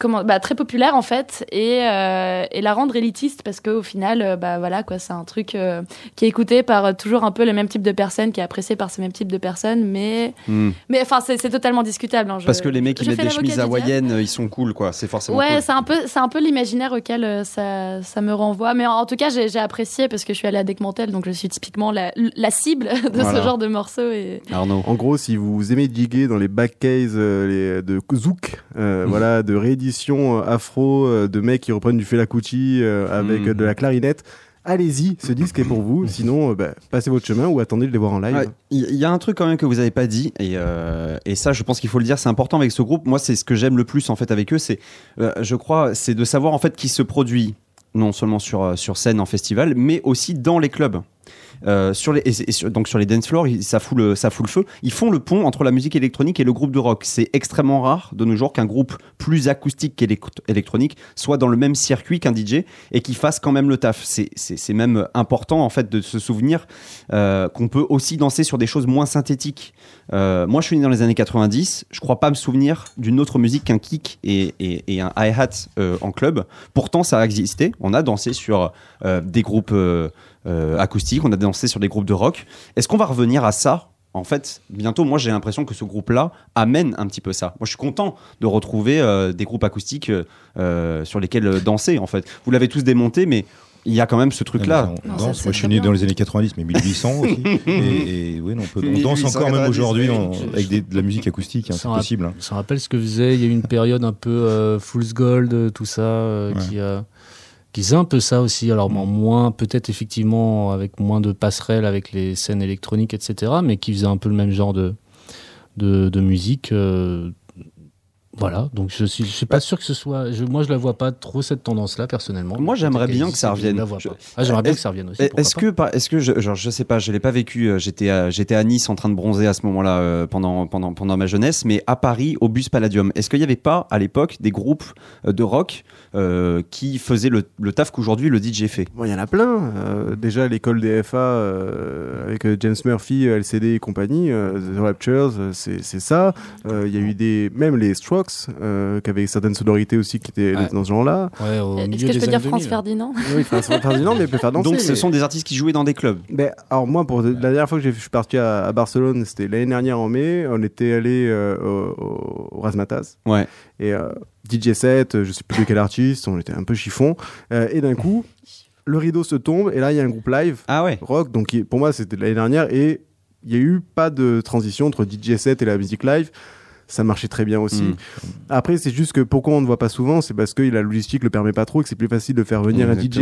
comment bah, très populaire en fait et, euh, et la rendre élitiste parce qu'au final euh, bah voilà quoi c'est un truc euh, qui est écouté par euh, toujours un peu le même type de personnes qui est apprécié par ce même type de personnes mais Mm. mais enfin c'est c'est totalement discutable hein. Je- Parce que les mecs qui mettent des chemises hawaïennes, ils sont cool, quoi. C'est forcément Ouais, cool. c'est un peu, c'est un peu l'imaginaire auquel euh, ça, ça me renvoie. Mais en, en tout cas, j'ai j'ai apprécié parce que je suis allée à Deckmantel, donc je suis typiquement la, la cible de Voilà. ce genre de morceaux. Et Arnaud. En gros, si vous aimez diguer dans les backcases euh, les- de Zouk, euh, voilà, de réédition euh, afro, euh, de mecs qui reprennent du Fela Kuti euh, avec Mhm. de la clarinette, allez-y, ce disque est pour vous. Sinon, bah, passez votre chemin ou attendez de les voir en live. Il y a un truc quand même que vous avez pas dit et, euh, et ça je pense qu'il faut le dire c'est important avec ce groupe moi c'est ce que j'aime le plus en fait avec eux c'est euh, je crois c'est de savoir en fait qui se produit non seulement sur, sur scène en festival mais aussi dans les clubs Euh, sur les, donc sur les dance floors, ça fout, le, ça fout le feu. Ils font le pont entre la musique électronique et le groupe de rock. C'est extrêmement rare de nos jours qu'un groupe plus acoustique qu'électronique soit dans le même circuit qu'un DJ et qui fasse quand même le taf. C'est- même important en fait de se souvenir euh, qu'on peut aussi danser sur des choses moins synthétiques. Euh, moi, je suis né dans les années 90. Je crois pas me souvenir d'une autre musique qu'un kick et, et- et un hi-hat en club. Pourtant, ça a existé. On a dansé sur des groupes euh, acoustiques, on a dansé sur des groupes de rock. Est-ce qu'on va revenir à ça? En fait, bientôt, moi j'ai l'impression que ce groupe-là amène un petit peu ça. Moi je suis content de retrouver euh, des groupes acoustiques euh, sur lesquels danser en fait. Vous l'avez tous démonté, mais il y a quand même ce truc-là. On Non, danse. ça, Moi, je suis né bien. dans les années 90, mais 1800 aussi. et, et oui, on, peut, on danse 1890, encore même aujourd'hui avec des- de la musique acoustique, hein, Ça c'est possible. hein. Ça rappelle ce que faisait. Il y a eu une période un peu euh, Fool's Gold, tout ça, euh, Ouais. qui, euh, qui faisait un peu ça aussi. Alors Mm. bon, moins, peut-être effectivement avec moins de passerelles avec les scènes électroniques, etc. Mais qui faisait un peu le même genre de de, de musique. euh, voilà. Donc je suis, je suis pas sûr que ce soit. Je, moi, je la vois pas trop cette tendance-là personnellement. Moi, j'aimerais bien que ça revienne. la vois Je- pas. Ah, j'aimerais bien Est-ce- que ça revienne aussi. Eh, Est-ce que, est-ce que, je, genre, je sais pas, je l'ai pas vécu. euh, J'étais, à, j'étais à Nice en train de bronzer à ce moment-là euh, pendant, pendant, pendant ma jeunesse, mais à Paris au bus Palladium. Est-ce qu'il n'y avait pas à l'époque des groupes euh, de rock euh, qui faisaient le, le taf qu'aujourd'hui le DJ fait? Bon, il y en a plein. Euh, déjà, l'école des FA euh, avec James Murphy, LCD et compagnie, euh, The Raptures, c'est c'est ça. Euh, Il y a eu des, même les Strokes, euh, qui avaient certaines sonorités aussi qui étaient Ouais. dans ce genre-là. Ouais, Est-ce que je peux dire France 2000. Ferdinand Oui, pas non, mais il peut faire danser. Donc, ce mais- sont des artistes qui jouaient dans des clubs. Ben, alors moi, pour la dernière fois que je suis parti à, à Barcelone, c'était l'année dernière en mai. On était allé euh, au, au-. Ouais. Et euh, DJ set, euh, je sais plus de quel artiste, on était un peu chiffon. Euh, et d'un coup, le rideau se tombe et là, il y a un groupe live Ah ouais. rock. Donc pour moi, c'était l'année dernière et il y a eu pas de transition entre DJ set et la musique live. Ça marchait très bien aussi. Mm. Après, c'est juste que pourquoi on ne voit pas souvent, c'est parce que la logistique le permet pas trop et que c'est plus facile de faire venir un DJ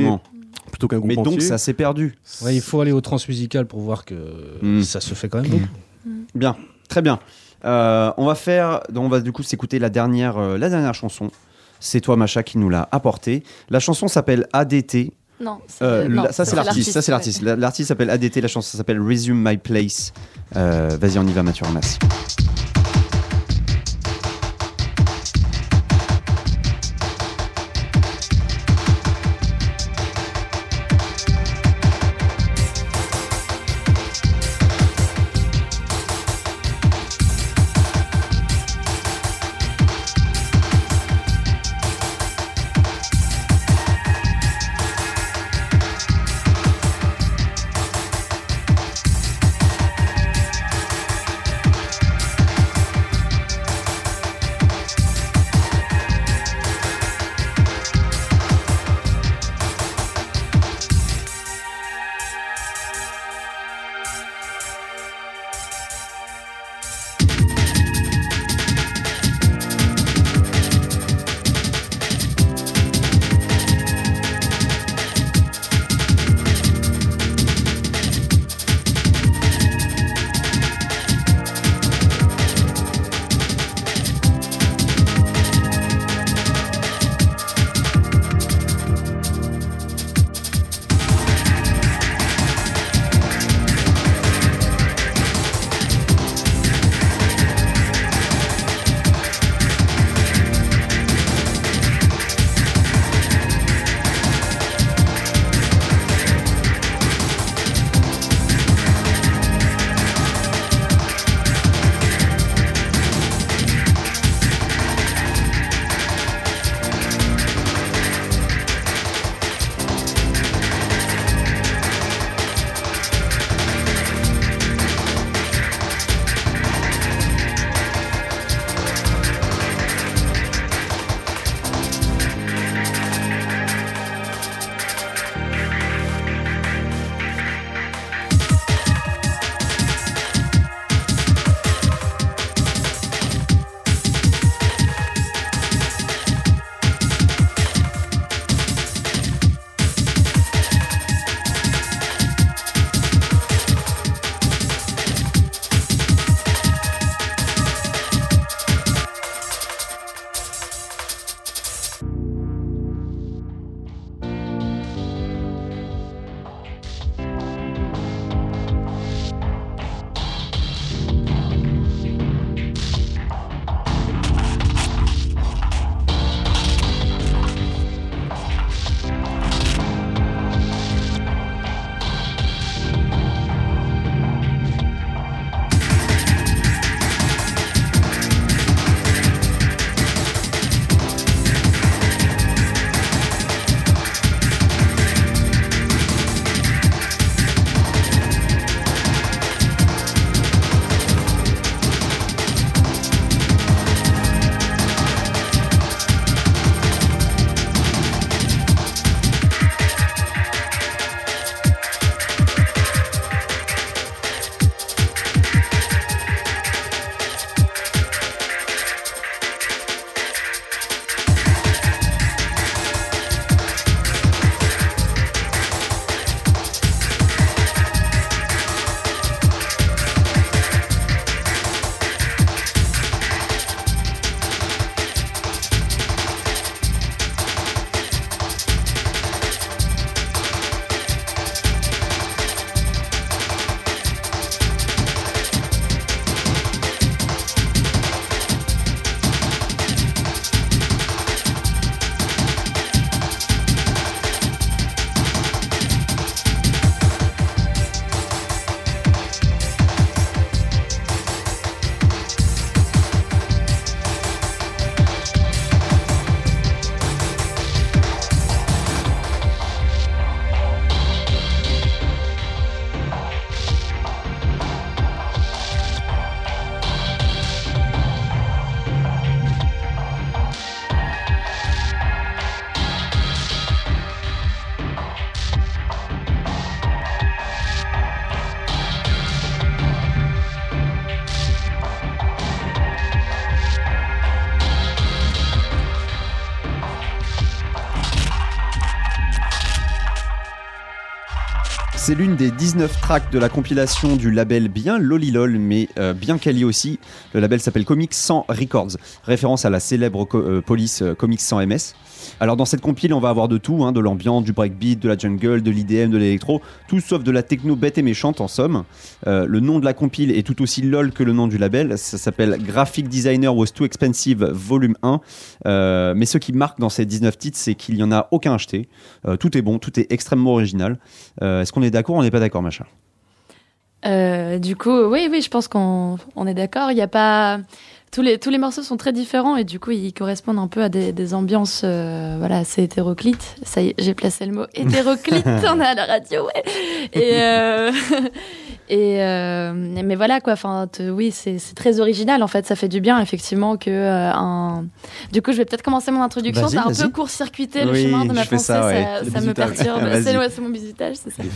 plutôt qu'un groupe Mais donc, entier. ça s'est perdu. Ouais, il faut aller au transmusical pour voir que Mm. ça se fait quand même beaucoup. Bien, très bien. Euh, on va faire, donc on va du coup s'écouter la dernière, euh, la dernière chanson. C'est toi, Macha, qui nous l'a apportée. La chanson s'appelle ADT. Non, c'est- Euh, non, la- ça c'est l'artiste. Ça c'est l'artiste. La- L'artiste s'appelle ADT. La chanson s'appelle Resume My Place. Euh, Vas-y, on y va, Mathieu Ramas. C'est l'une des 19 tracks de la compilation du label bien Lolilol, mais euh, bien quali aussi. Le label s'appelle Comics 100 Records, référence à la célèbre euh, police euh, Comics 100 MS. Alors dans cette compile, on va avoir de tout, hein, de l'ambiance, du breakbeat, de la jungle, de l'IDM, de l'électro, tout sauf de la techno bête et méchante en somme. Euh, le nom de la compile est tout aussi lol que le nom du label, ça s'appelle Graphic Designer Was Too Expensive Volume 1. Euh, mais ce qui marque dans ces 19 titres, c'est qu'il n'y en a aucun acheté. Euh, tout est bon, tout est extrêmement original. Est-ce qu'on est d'accord ou on n'est pas d'accord, machin du coup, oui, oui, je pense qu'on on est d'accord. Il y a pas tous les tous les morceaux sont très différents et du coup ils correspondent un peu à des, des ambiances, euh, voilà, assez hétéroclites. Ça y est, j'ai placé le mot hétéroclite. on est à la radio, ouais. Et euh, et euh, mais voilà quoi. Enfin, oui, c'est très original en fait. Ça fait du bien effectivement que euh, un. Du coup, je vais peut-être commencer mon introduction. C'est un peu court-circuité le Oui, chemin de ma pensée. ça, ouais. Ça, Le ça me perturbe. C'est ouais, mon bisutage, c'est ça.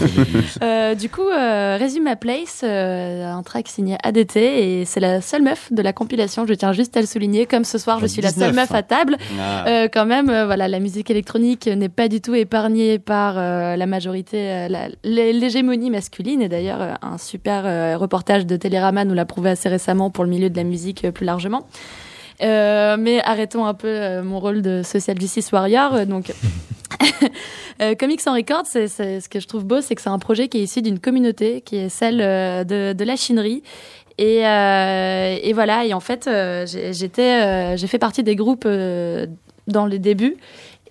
Euh, du coup, Résume ma place, un track signé ADT et c'est la seule meuf de la compilation. Je tiens juste à le souligner. Comme ce soir, je suis la seule 19. meuf à table. Ah. Quand même, voilà, la musique électronique n'est pas du tout épargnée par la majorité, l'hégémonie masculine. Et d'ailleurs, un super euh, reportage de Télérama nous l'a prouvé assez récemment pour le milieu de la musique euh, plus largement. Euh, mais arrêtons un peu mon rôle de social justice warrior. Donc, Comics en Records, c'est, ce que je trouve beau, c'est que c'est un projet qui est issu d'une communauté, qui est celle de, la chinerie. Et, et voilà, et en fait, j'ai, j'étais, j'ai fait partie des groupes dans les débuts.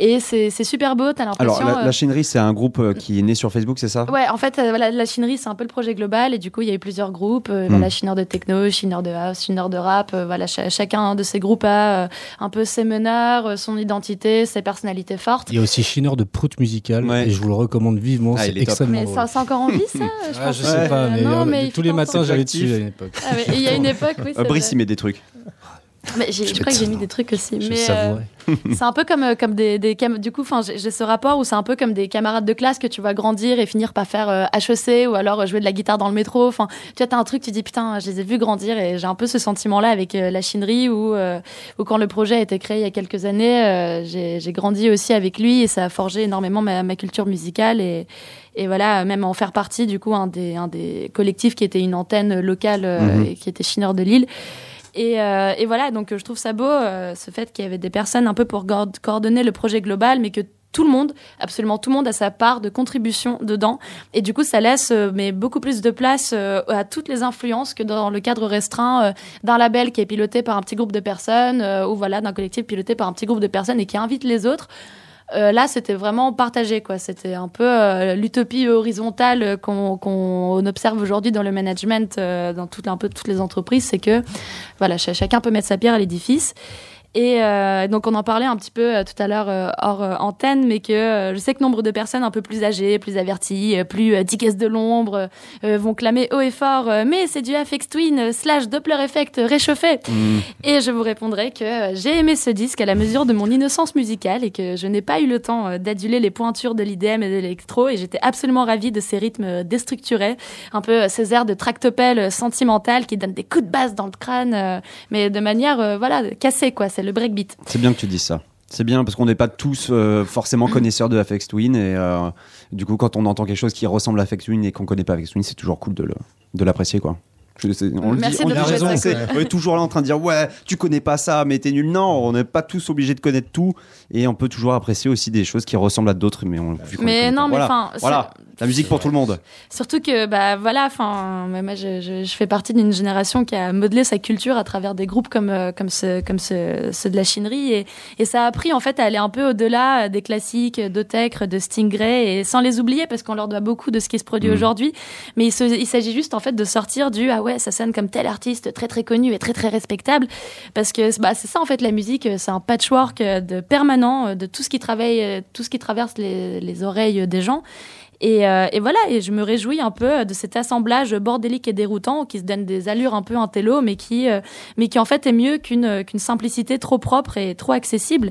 Et c'est, super beau, t'as Alors, l'impression... la, euh, la chinerie, c'est un groupe euh, qui est né sur Facebook, c'est ça? Ouais, en fait, euh, la chinerie, c'est un peu le projet global. Et du coup, il y a eu plusieurs groupes. euh, Mm. Voilà, chineur de techno, chineur de house, chineur de rap. euh, voilà, cha- chacun de ces groupes a euh, un peu ses meneurs, euh, son identité, ses personnalités fortes. Il y a aussi Chineur de prout musical Ouais. et je vous le recommande vivement, Ah, c'est extrêmement Mais ça, c'est encore en vie, ça Je Ah, pense je que- sais pas, mais, non, euh, mais tous les matins j'allais dessus à une époque. Ah il y a une époque, oui. Brice, il met des trucs. Mais j'ai- je crois que j'ai mis des trucs aussi. Je mais euh, c'est un peu comme, euh, comme des, des cam- du coup, enfin, j'ai ce rapport où c'est un peu comme des camarades de classe que tu vas grandir et finir par faire euh, HEC ou alors euh, jouer de la guitare dans le métro. Enfin, tu vois, t'as un truc, tu dis putain, je les ai vus grandir et j'ai un peu ce sentiment-là avec euh, la chinerie où, euh, où quand le projet a été créé il y a quelques années, j'ai j'ai grandi aussi avec lui et ça a forgé énormément ma, ma culture musicale et, et voilà, même en faire partie, du coup, un des, un des collectifs qui était une antenne locale euh, Mhm. et qui était Chineur de Lille. Et, euh, et voilà, donc euh, je trouve ça beau, euh, ce fait qu'il y avait des personnes un peu pour coordonner le projet global, mais que tout le monde, absolument tout le monde a sa part de contribution dedans. Et du coup, ça laisse euh, mais beaucoup plus de place euh, à toutes les influences que dans le cadre restreint euh, d'un label qui est piloté par un petit groupe de personnes, ou voilà, d'un collectif piloté par un petit groupe de personnes et qui invite les autres. Euh, là, c'était vraiment partagé, quoi. C'était un peu euh, l'utopie horizontale qu'on observe aujourd'hui dans le management, euh, dans un peu toutes les entreprises, c'est que voilà, ch- chacun peut mettre sa pierre à l'édifice. Et euh, donc on en parlait un petit peu euh, tout à l'heure euh, hors euh, antenne, mais que je sais que nombre de personnes un peu plus âgées, plus averties, plus tickets de l'ombre vont clamer haut et fort mais c'est du Afex Twin slash Doppler Effect réchauffé. Mm. Et je vous répondrai que j'ai aimé ce disque à la mesure de mon innocence musicale et que je n'ai pas eu le temps d'aduler les pointures de l'IDM et de l'électro et j'étais absolument ravie de ces rythmes déstructurés, un peu ces airs de tractopelle sentimentale qui donnent des coups de basse dans le crâne, mais de manière voilà cassée quoi, c'est le breakbeat. C'est bien que tu dises ça. C'est bien parce qu'on n'est pas tous euh, forcément connaisseurs de Afex Twin et euh, du coup quand on entend quelque chose qui ressemble à Afex Twin et qu'on connaît pas Afex Twin, c'est toujours cool de l'apprécier quoi. Je- on le Merci dit, on de le dit me jamais jouer assez. ça. On est toujours là en train de dire ouais, tu connais pas ça, mais t'es nul. Non, on n'est pas tous obligés de connaître tout et on peut toujours apprécier aussi des choses qui ressemblent à d'autres, mais on. Mais non, pas. mais voilà, enfin, voilà, la musique pour tout le monde. Surtout que, bah voilà, enfin, moi, je, je, je fais partie d'une génération qui a modelé sa culture à travers des groupes comme, euh, comme, ce, comme ce, ceux de la chinerie. Et, et ça a appris, en fait, à aller un peu au-delà des classiques d'Otecre, de Stingray, et sans les oublier, parce qu'on leur doit beaucoup de ce qui se produit Mhm. aujourd'hui. Mais il, se- il s'agit juste, en fait, de sortir du ah ouais, ça sonne comme tel artiste très, très connu et très, très respectable. Parce que bah, c'est ça, en fait, la musique, c'est un patchwork euh, de euh, de tout ce qui travaille, euh, tout ce qui traverse les, les oreilles des gens. Et, euh, et voilà, et je me réjouis un peu de cet assemblage bordélique et déroutant qui se donne des allures un peu intello, mais qui, mais qui en fait est mieux qu'une simplicité trop propre et trop accessible.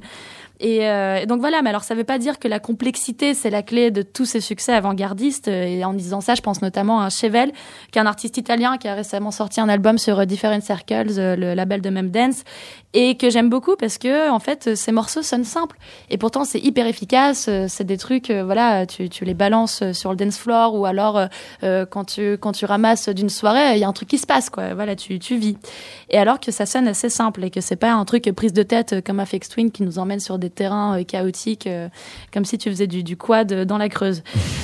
Et, donc voilà, mais alors ça veut pas dire que la complexité c'est la clé de tous ces succès avant-gardistes. Et en disant ça, je pense notamment à Chevel, qui est un artiste italien qui a récemment sorti un album sur Different Circles, le label de Memdance, et que j'aime beaucoup parce que en fait ces morceaux sonnent simples et pourtant c'est hyper efficace. euh, C'est des trucs, euh, voilà, tu, tu les balances sur le dance floor ou alors euh, euh, quand tu quand tu ramasses d'une soirée, il y a un truc qui se passe quoi. Voilà, tu tu vis. Et alors que ça sonne assez simple et que c'est pas un truc prise de tête euh, comme Afex Twin qui nous emmène sur des terrains euh, chaotiques euh, comme si tu faisais du, du quad euh, dans la Creuse.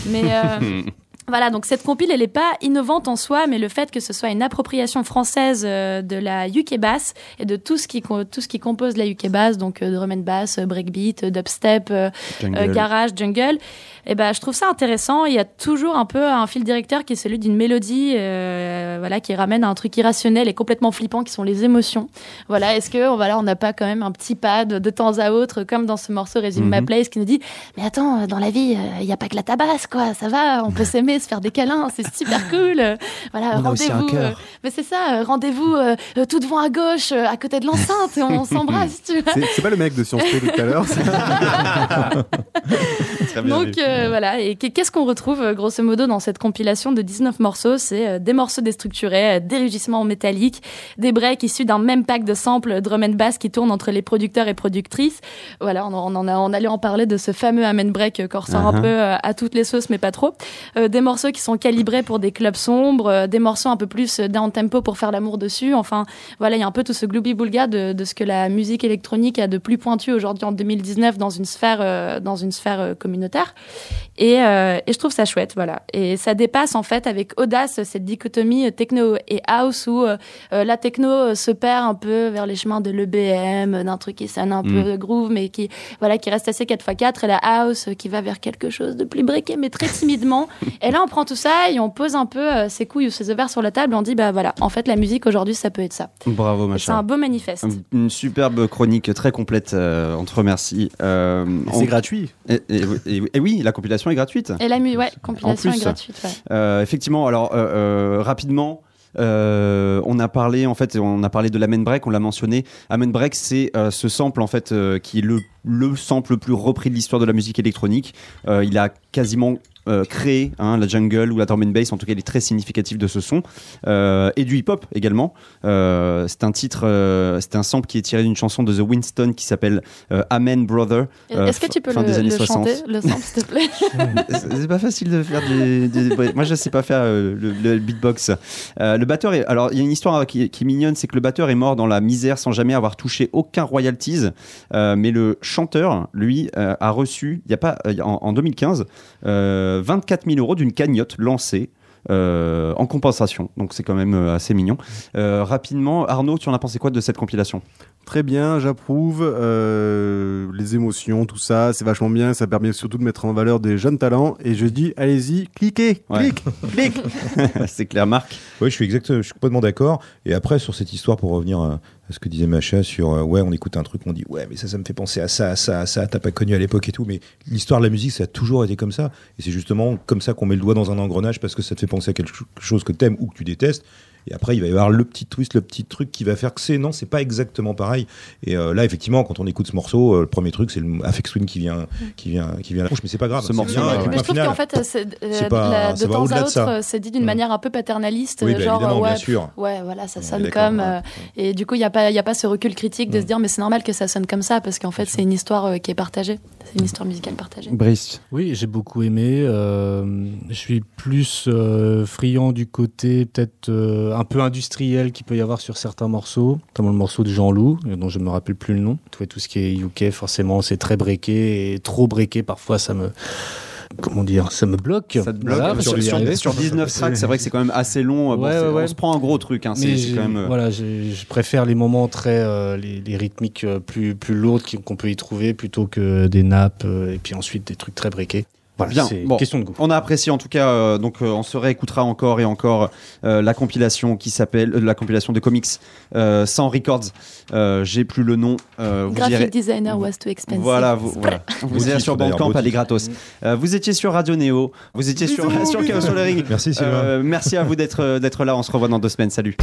Mais euh, voilà, donc cette compile, elle n'est pas innovante en soi, mais le fait que ce soit une appropriation française euh, de la UK bass et de tout ce qui tout ce qui compose la UK bass, donc euh, drum and bass, euh, breakbeat, dubstep, Jungle. garage, jungle. Et ben, je trouve ça intéressant. Il y a toujours un peu un fil directeur qui est celui d'une mélodie, euh, voilà, qui ramène à un truc irrationnel et complètement flippant, qui sont les émotions. Voilà, est-ce que voilà, on n'a pas quand même un petit pad de temps à autre, comme dans ce morceau Resume My Mhm. Place, qui nous dit, mais attends, dans la vie, il n'y a pas que la tabasse, quoi. Ça va, on peut s'aimer, se faire des câlins, c'est super cool. Voilà, rendez-vous. euh, mais c'est ça, rendez-vous euh, tout devant à gauche, euh, à côté de l'enceinte, et on s'embrasse, tu vois. C'est pas le mec de Sciences Po tout à l'heure. c'est- Très bien Donc euh, voilà, et qu'est- qu'est-ce qu'on retrouve euh, grosso modo dans cette compilation de 19 morceaux? C'est euh, des morceaux déstructurés, euh, des rugissements métalliques, des breaks issus d'un même pack de samples drum and bass qui tournent entre les producteurs et productrices. Voilà, on, en- on en a, on allait en parler de ce fameux amen break qu'on ressort un Uh-huh. peu à toutes les sauces, mais pas trop. Euh, des morceaux qui sont calibrés pour des clubs sombres, euh, des morceaux un peu plus down tempo pour faire l'amour dessus. Enfin, voilà, il y a un peu tout ce gloubi-boulga de, de ce que la musique électronique a de plus pointu aujourd'hui en 2019 dans une sphère, euh, dans une sphère euh, communautaire. Et, euh, et je trouve ça chouette, voilà. Et ça dépasse en fait avec audace cette dichotomie euh, techno et house où euh, la techno se perd un peu vers les chemins de l'EBM, d'un truc qui sonne un Mm. peu groove, mais qui voilà qui reste assez 4x4 et la house qui va vers quelque chose de plus briqué, mais très timidement. et là, on prend tout ça et on pose un peu euh, ses couilles ou ses ovaires sur la table. Et on dit bah voilà, en fait, la musique aujourd'hui, ça peut être ça. Bravo, Et C'est un beau manifeste. Une superbe chronique très complète. euh, on te remercie. Euh, on- C'est gratuit. Et, et- et- et oui, la compilation est gratuite. Et la mu ouais, compilation est gratuite. ouais. Euh, effectivement, alors euh, euh, rapidement. euh, on a parlé en fait, on a parlé de l'Amen Break, on l'a mentionné. Amen Break, c'est euh, ce sample en fait euh, qui est le, le sample le plus repris de l'histoire de la musique électronique. Il a quasiment euh, créé hein, la jungle ou la drum and bass. En tout cas, il est très significatif de ce son Euh, et du hip hop également. Euh, c'est un titre, c'est un sample qui est tiré d'une chanson de The Winston qui s'appelle Amen Brother. Est-ce que tu peux le, des années le 60. chanter, le sample, s'il te plaît C'est pas facile de faire des. des- moi, je sais pas faire le, le beatbox. Le batteur est. Alors, il y a une histoire qui, qui est mignonne c'est que le batteur est mort dans la misère sans jamais avoir touché aucun royalties. Mais le chanteur, lui, a reçu, il y a pas, en, en 2015, euh, 24 000 euros d'une cagnotte lancée. euh, en compensation, donc c'est quand même euh, assez mignon. Euh, rapidement, Arnaud, tu en as pensé quoi de cette compilation? Très bien, j'approuve. euh, les émotions, tout ça, c'est vachement bien. Ça permet surtout de mettre en valeur des jeunes talents. Et je dis, allez-y, cliquez, Ouais. clique, clique. C'est clair, Marc. Oui, je suis exact, je suis complètement d'accord. Et après, sur cette histoire, pour revenir à, à ce que disait Macha sur, euh, ouais, on écoute un truc, on dit, ouais, mais ça, ça me fait penser à ça, à ça, à ça, t'as pas connu à l'époque et tout. Mais l'histoire de la musique, ça a toujours été comme ça. Et c'est justement comme ça qu'on met le doigt dans un engrenage parce que ça te fait penser à quelque cho- chose que t'aimes ou que tu détestes. Et après, il va y avoir le petit twist, le petit truc qui va faire que c'est non, c'est pas exactement pareil. Et euh, là, effectivement, quand on écoute ce morceau, euh, le premier truc, c'est le Afex Twin qui vient, qui vient, qui vient à la bouche. Mais c'est pas grave. Ce c'est morceau, bien, ouais, Mais je trouve qu'en fait, euh, de, pas- la- de ça va temps à autre, c'est dit d'une Mm. manière un peu paternaliste, Oui, bah, genre ouais, bien sûr. ouais, voilà, ça sonne comme. ouais. euh, et du coup, il n'y a pas, il y a pas ce recul critique de Mm. se dire, mais c'est normal que ça sonne comme ça parce qu'en fait, c'est une histoire euh, qui est partagée, c'est une histoire musicale partagée. Brice. Oui, j'ai beaucoup aimé. euh, je suis plus euh, friand du côté peut-être euh, un peu industriel qu'il peut y avoir sur certains morceaux, notamment le morceau de Jean-Loup, euh, dont je ne me rappelle plus le nom. Tout, tout ce qui est UK, forcément, c'est très breaké et trop breaké. Parfois, ça me. Comment dire Ça me bloque. Ça te bloque Voilà, sur, vais y sur- arriver. sur 19 tracks, c'est vrai que c'est quand même assez long. Bon, Ouais, ouais, ouais. On se prend un gros truc. Hein, c'est quand même. euh, voilà, je préfère les moments très euh, les, les rythmiques euh, plus plus lourdes qu'on peut y trouver plutôt que des nappes euh, et puis ensuite des trucs très breakés. Voilà, Bien, bon. question de goût. On a apprécié en tout cas, euh, donc euh, on se réécoutera encore et encore euh, la compilation qui s'appelle euh, la compilation de comics euh, sans records. Euh, J'ai plus le nom. euh, vous Graphic irez- designer was too expensive. Voilà, vous, voilà. vous irez sur Bandcamp, titre. gratos. Euh, vous étiez sur Radio Néo, vous étiez sur, Bisous, sur Chaos sur le ring. Merci Sylvain. Euh, merci à vous d'être d'être là. On se revoit dans deux semaines. Salut.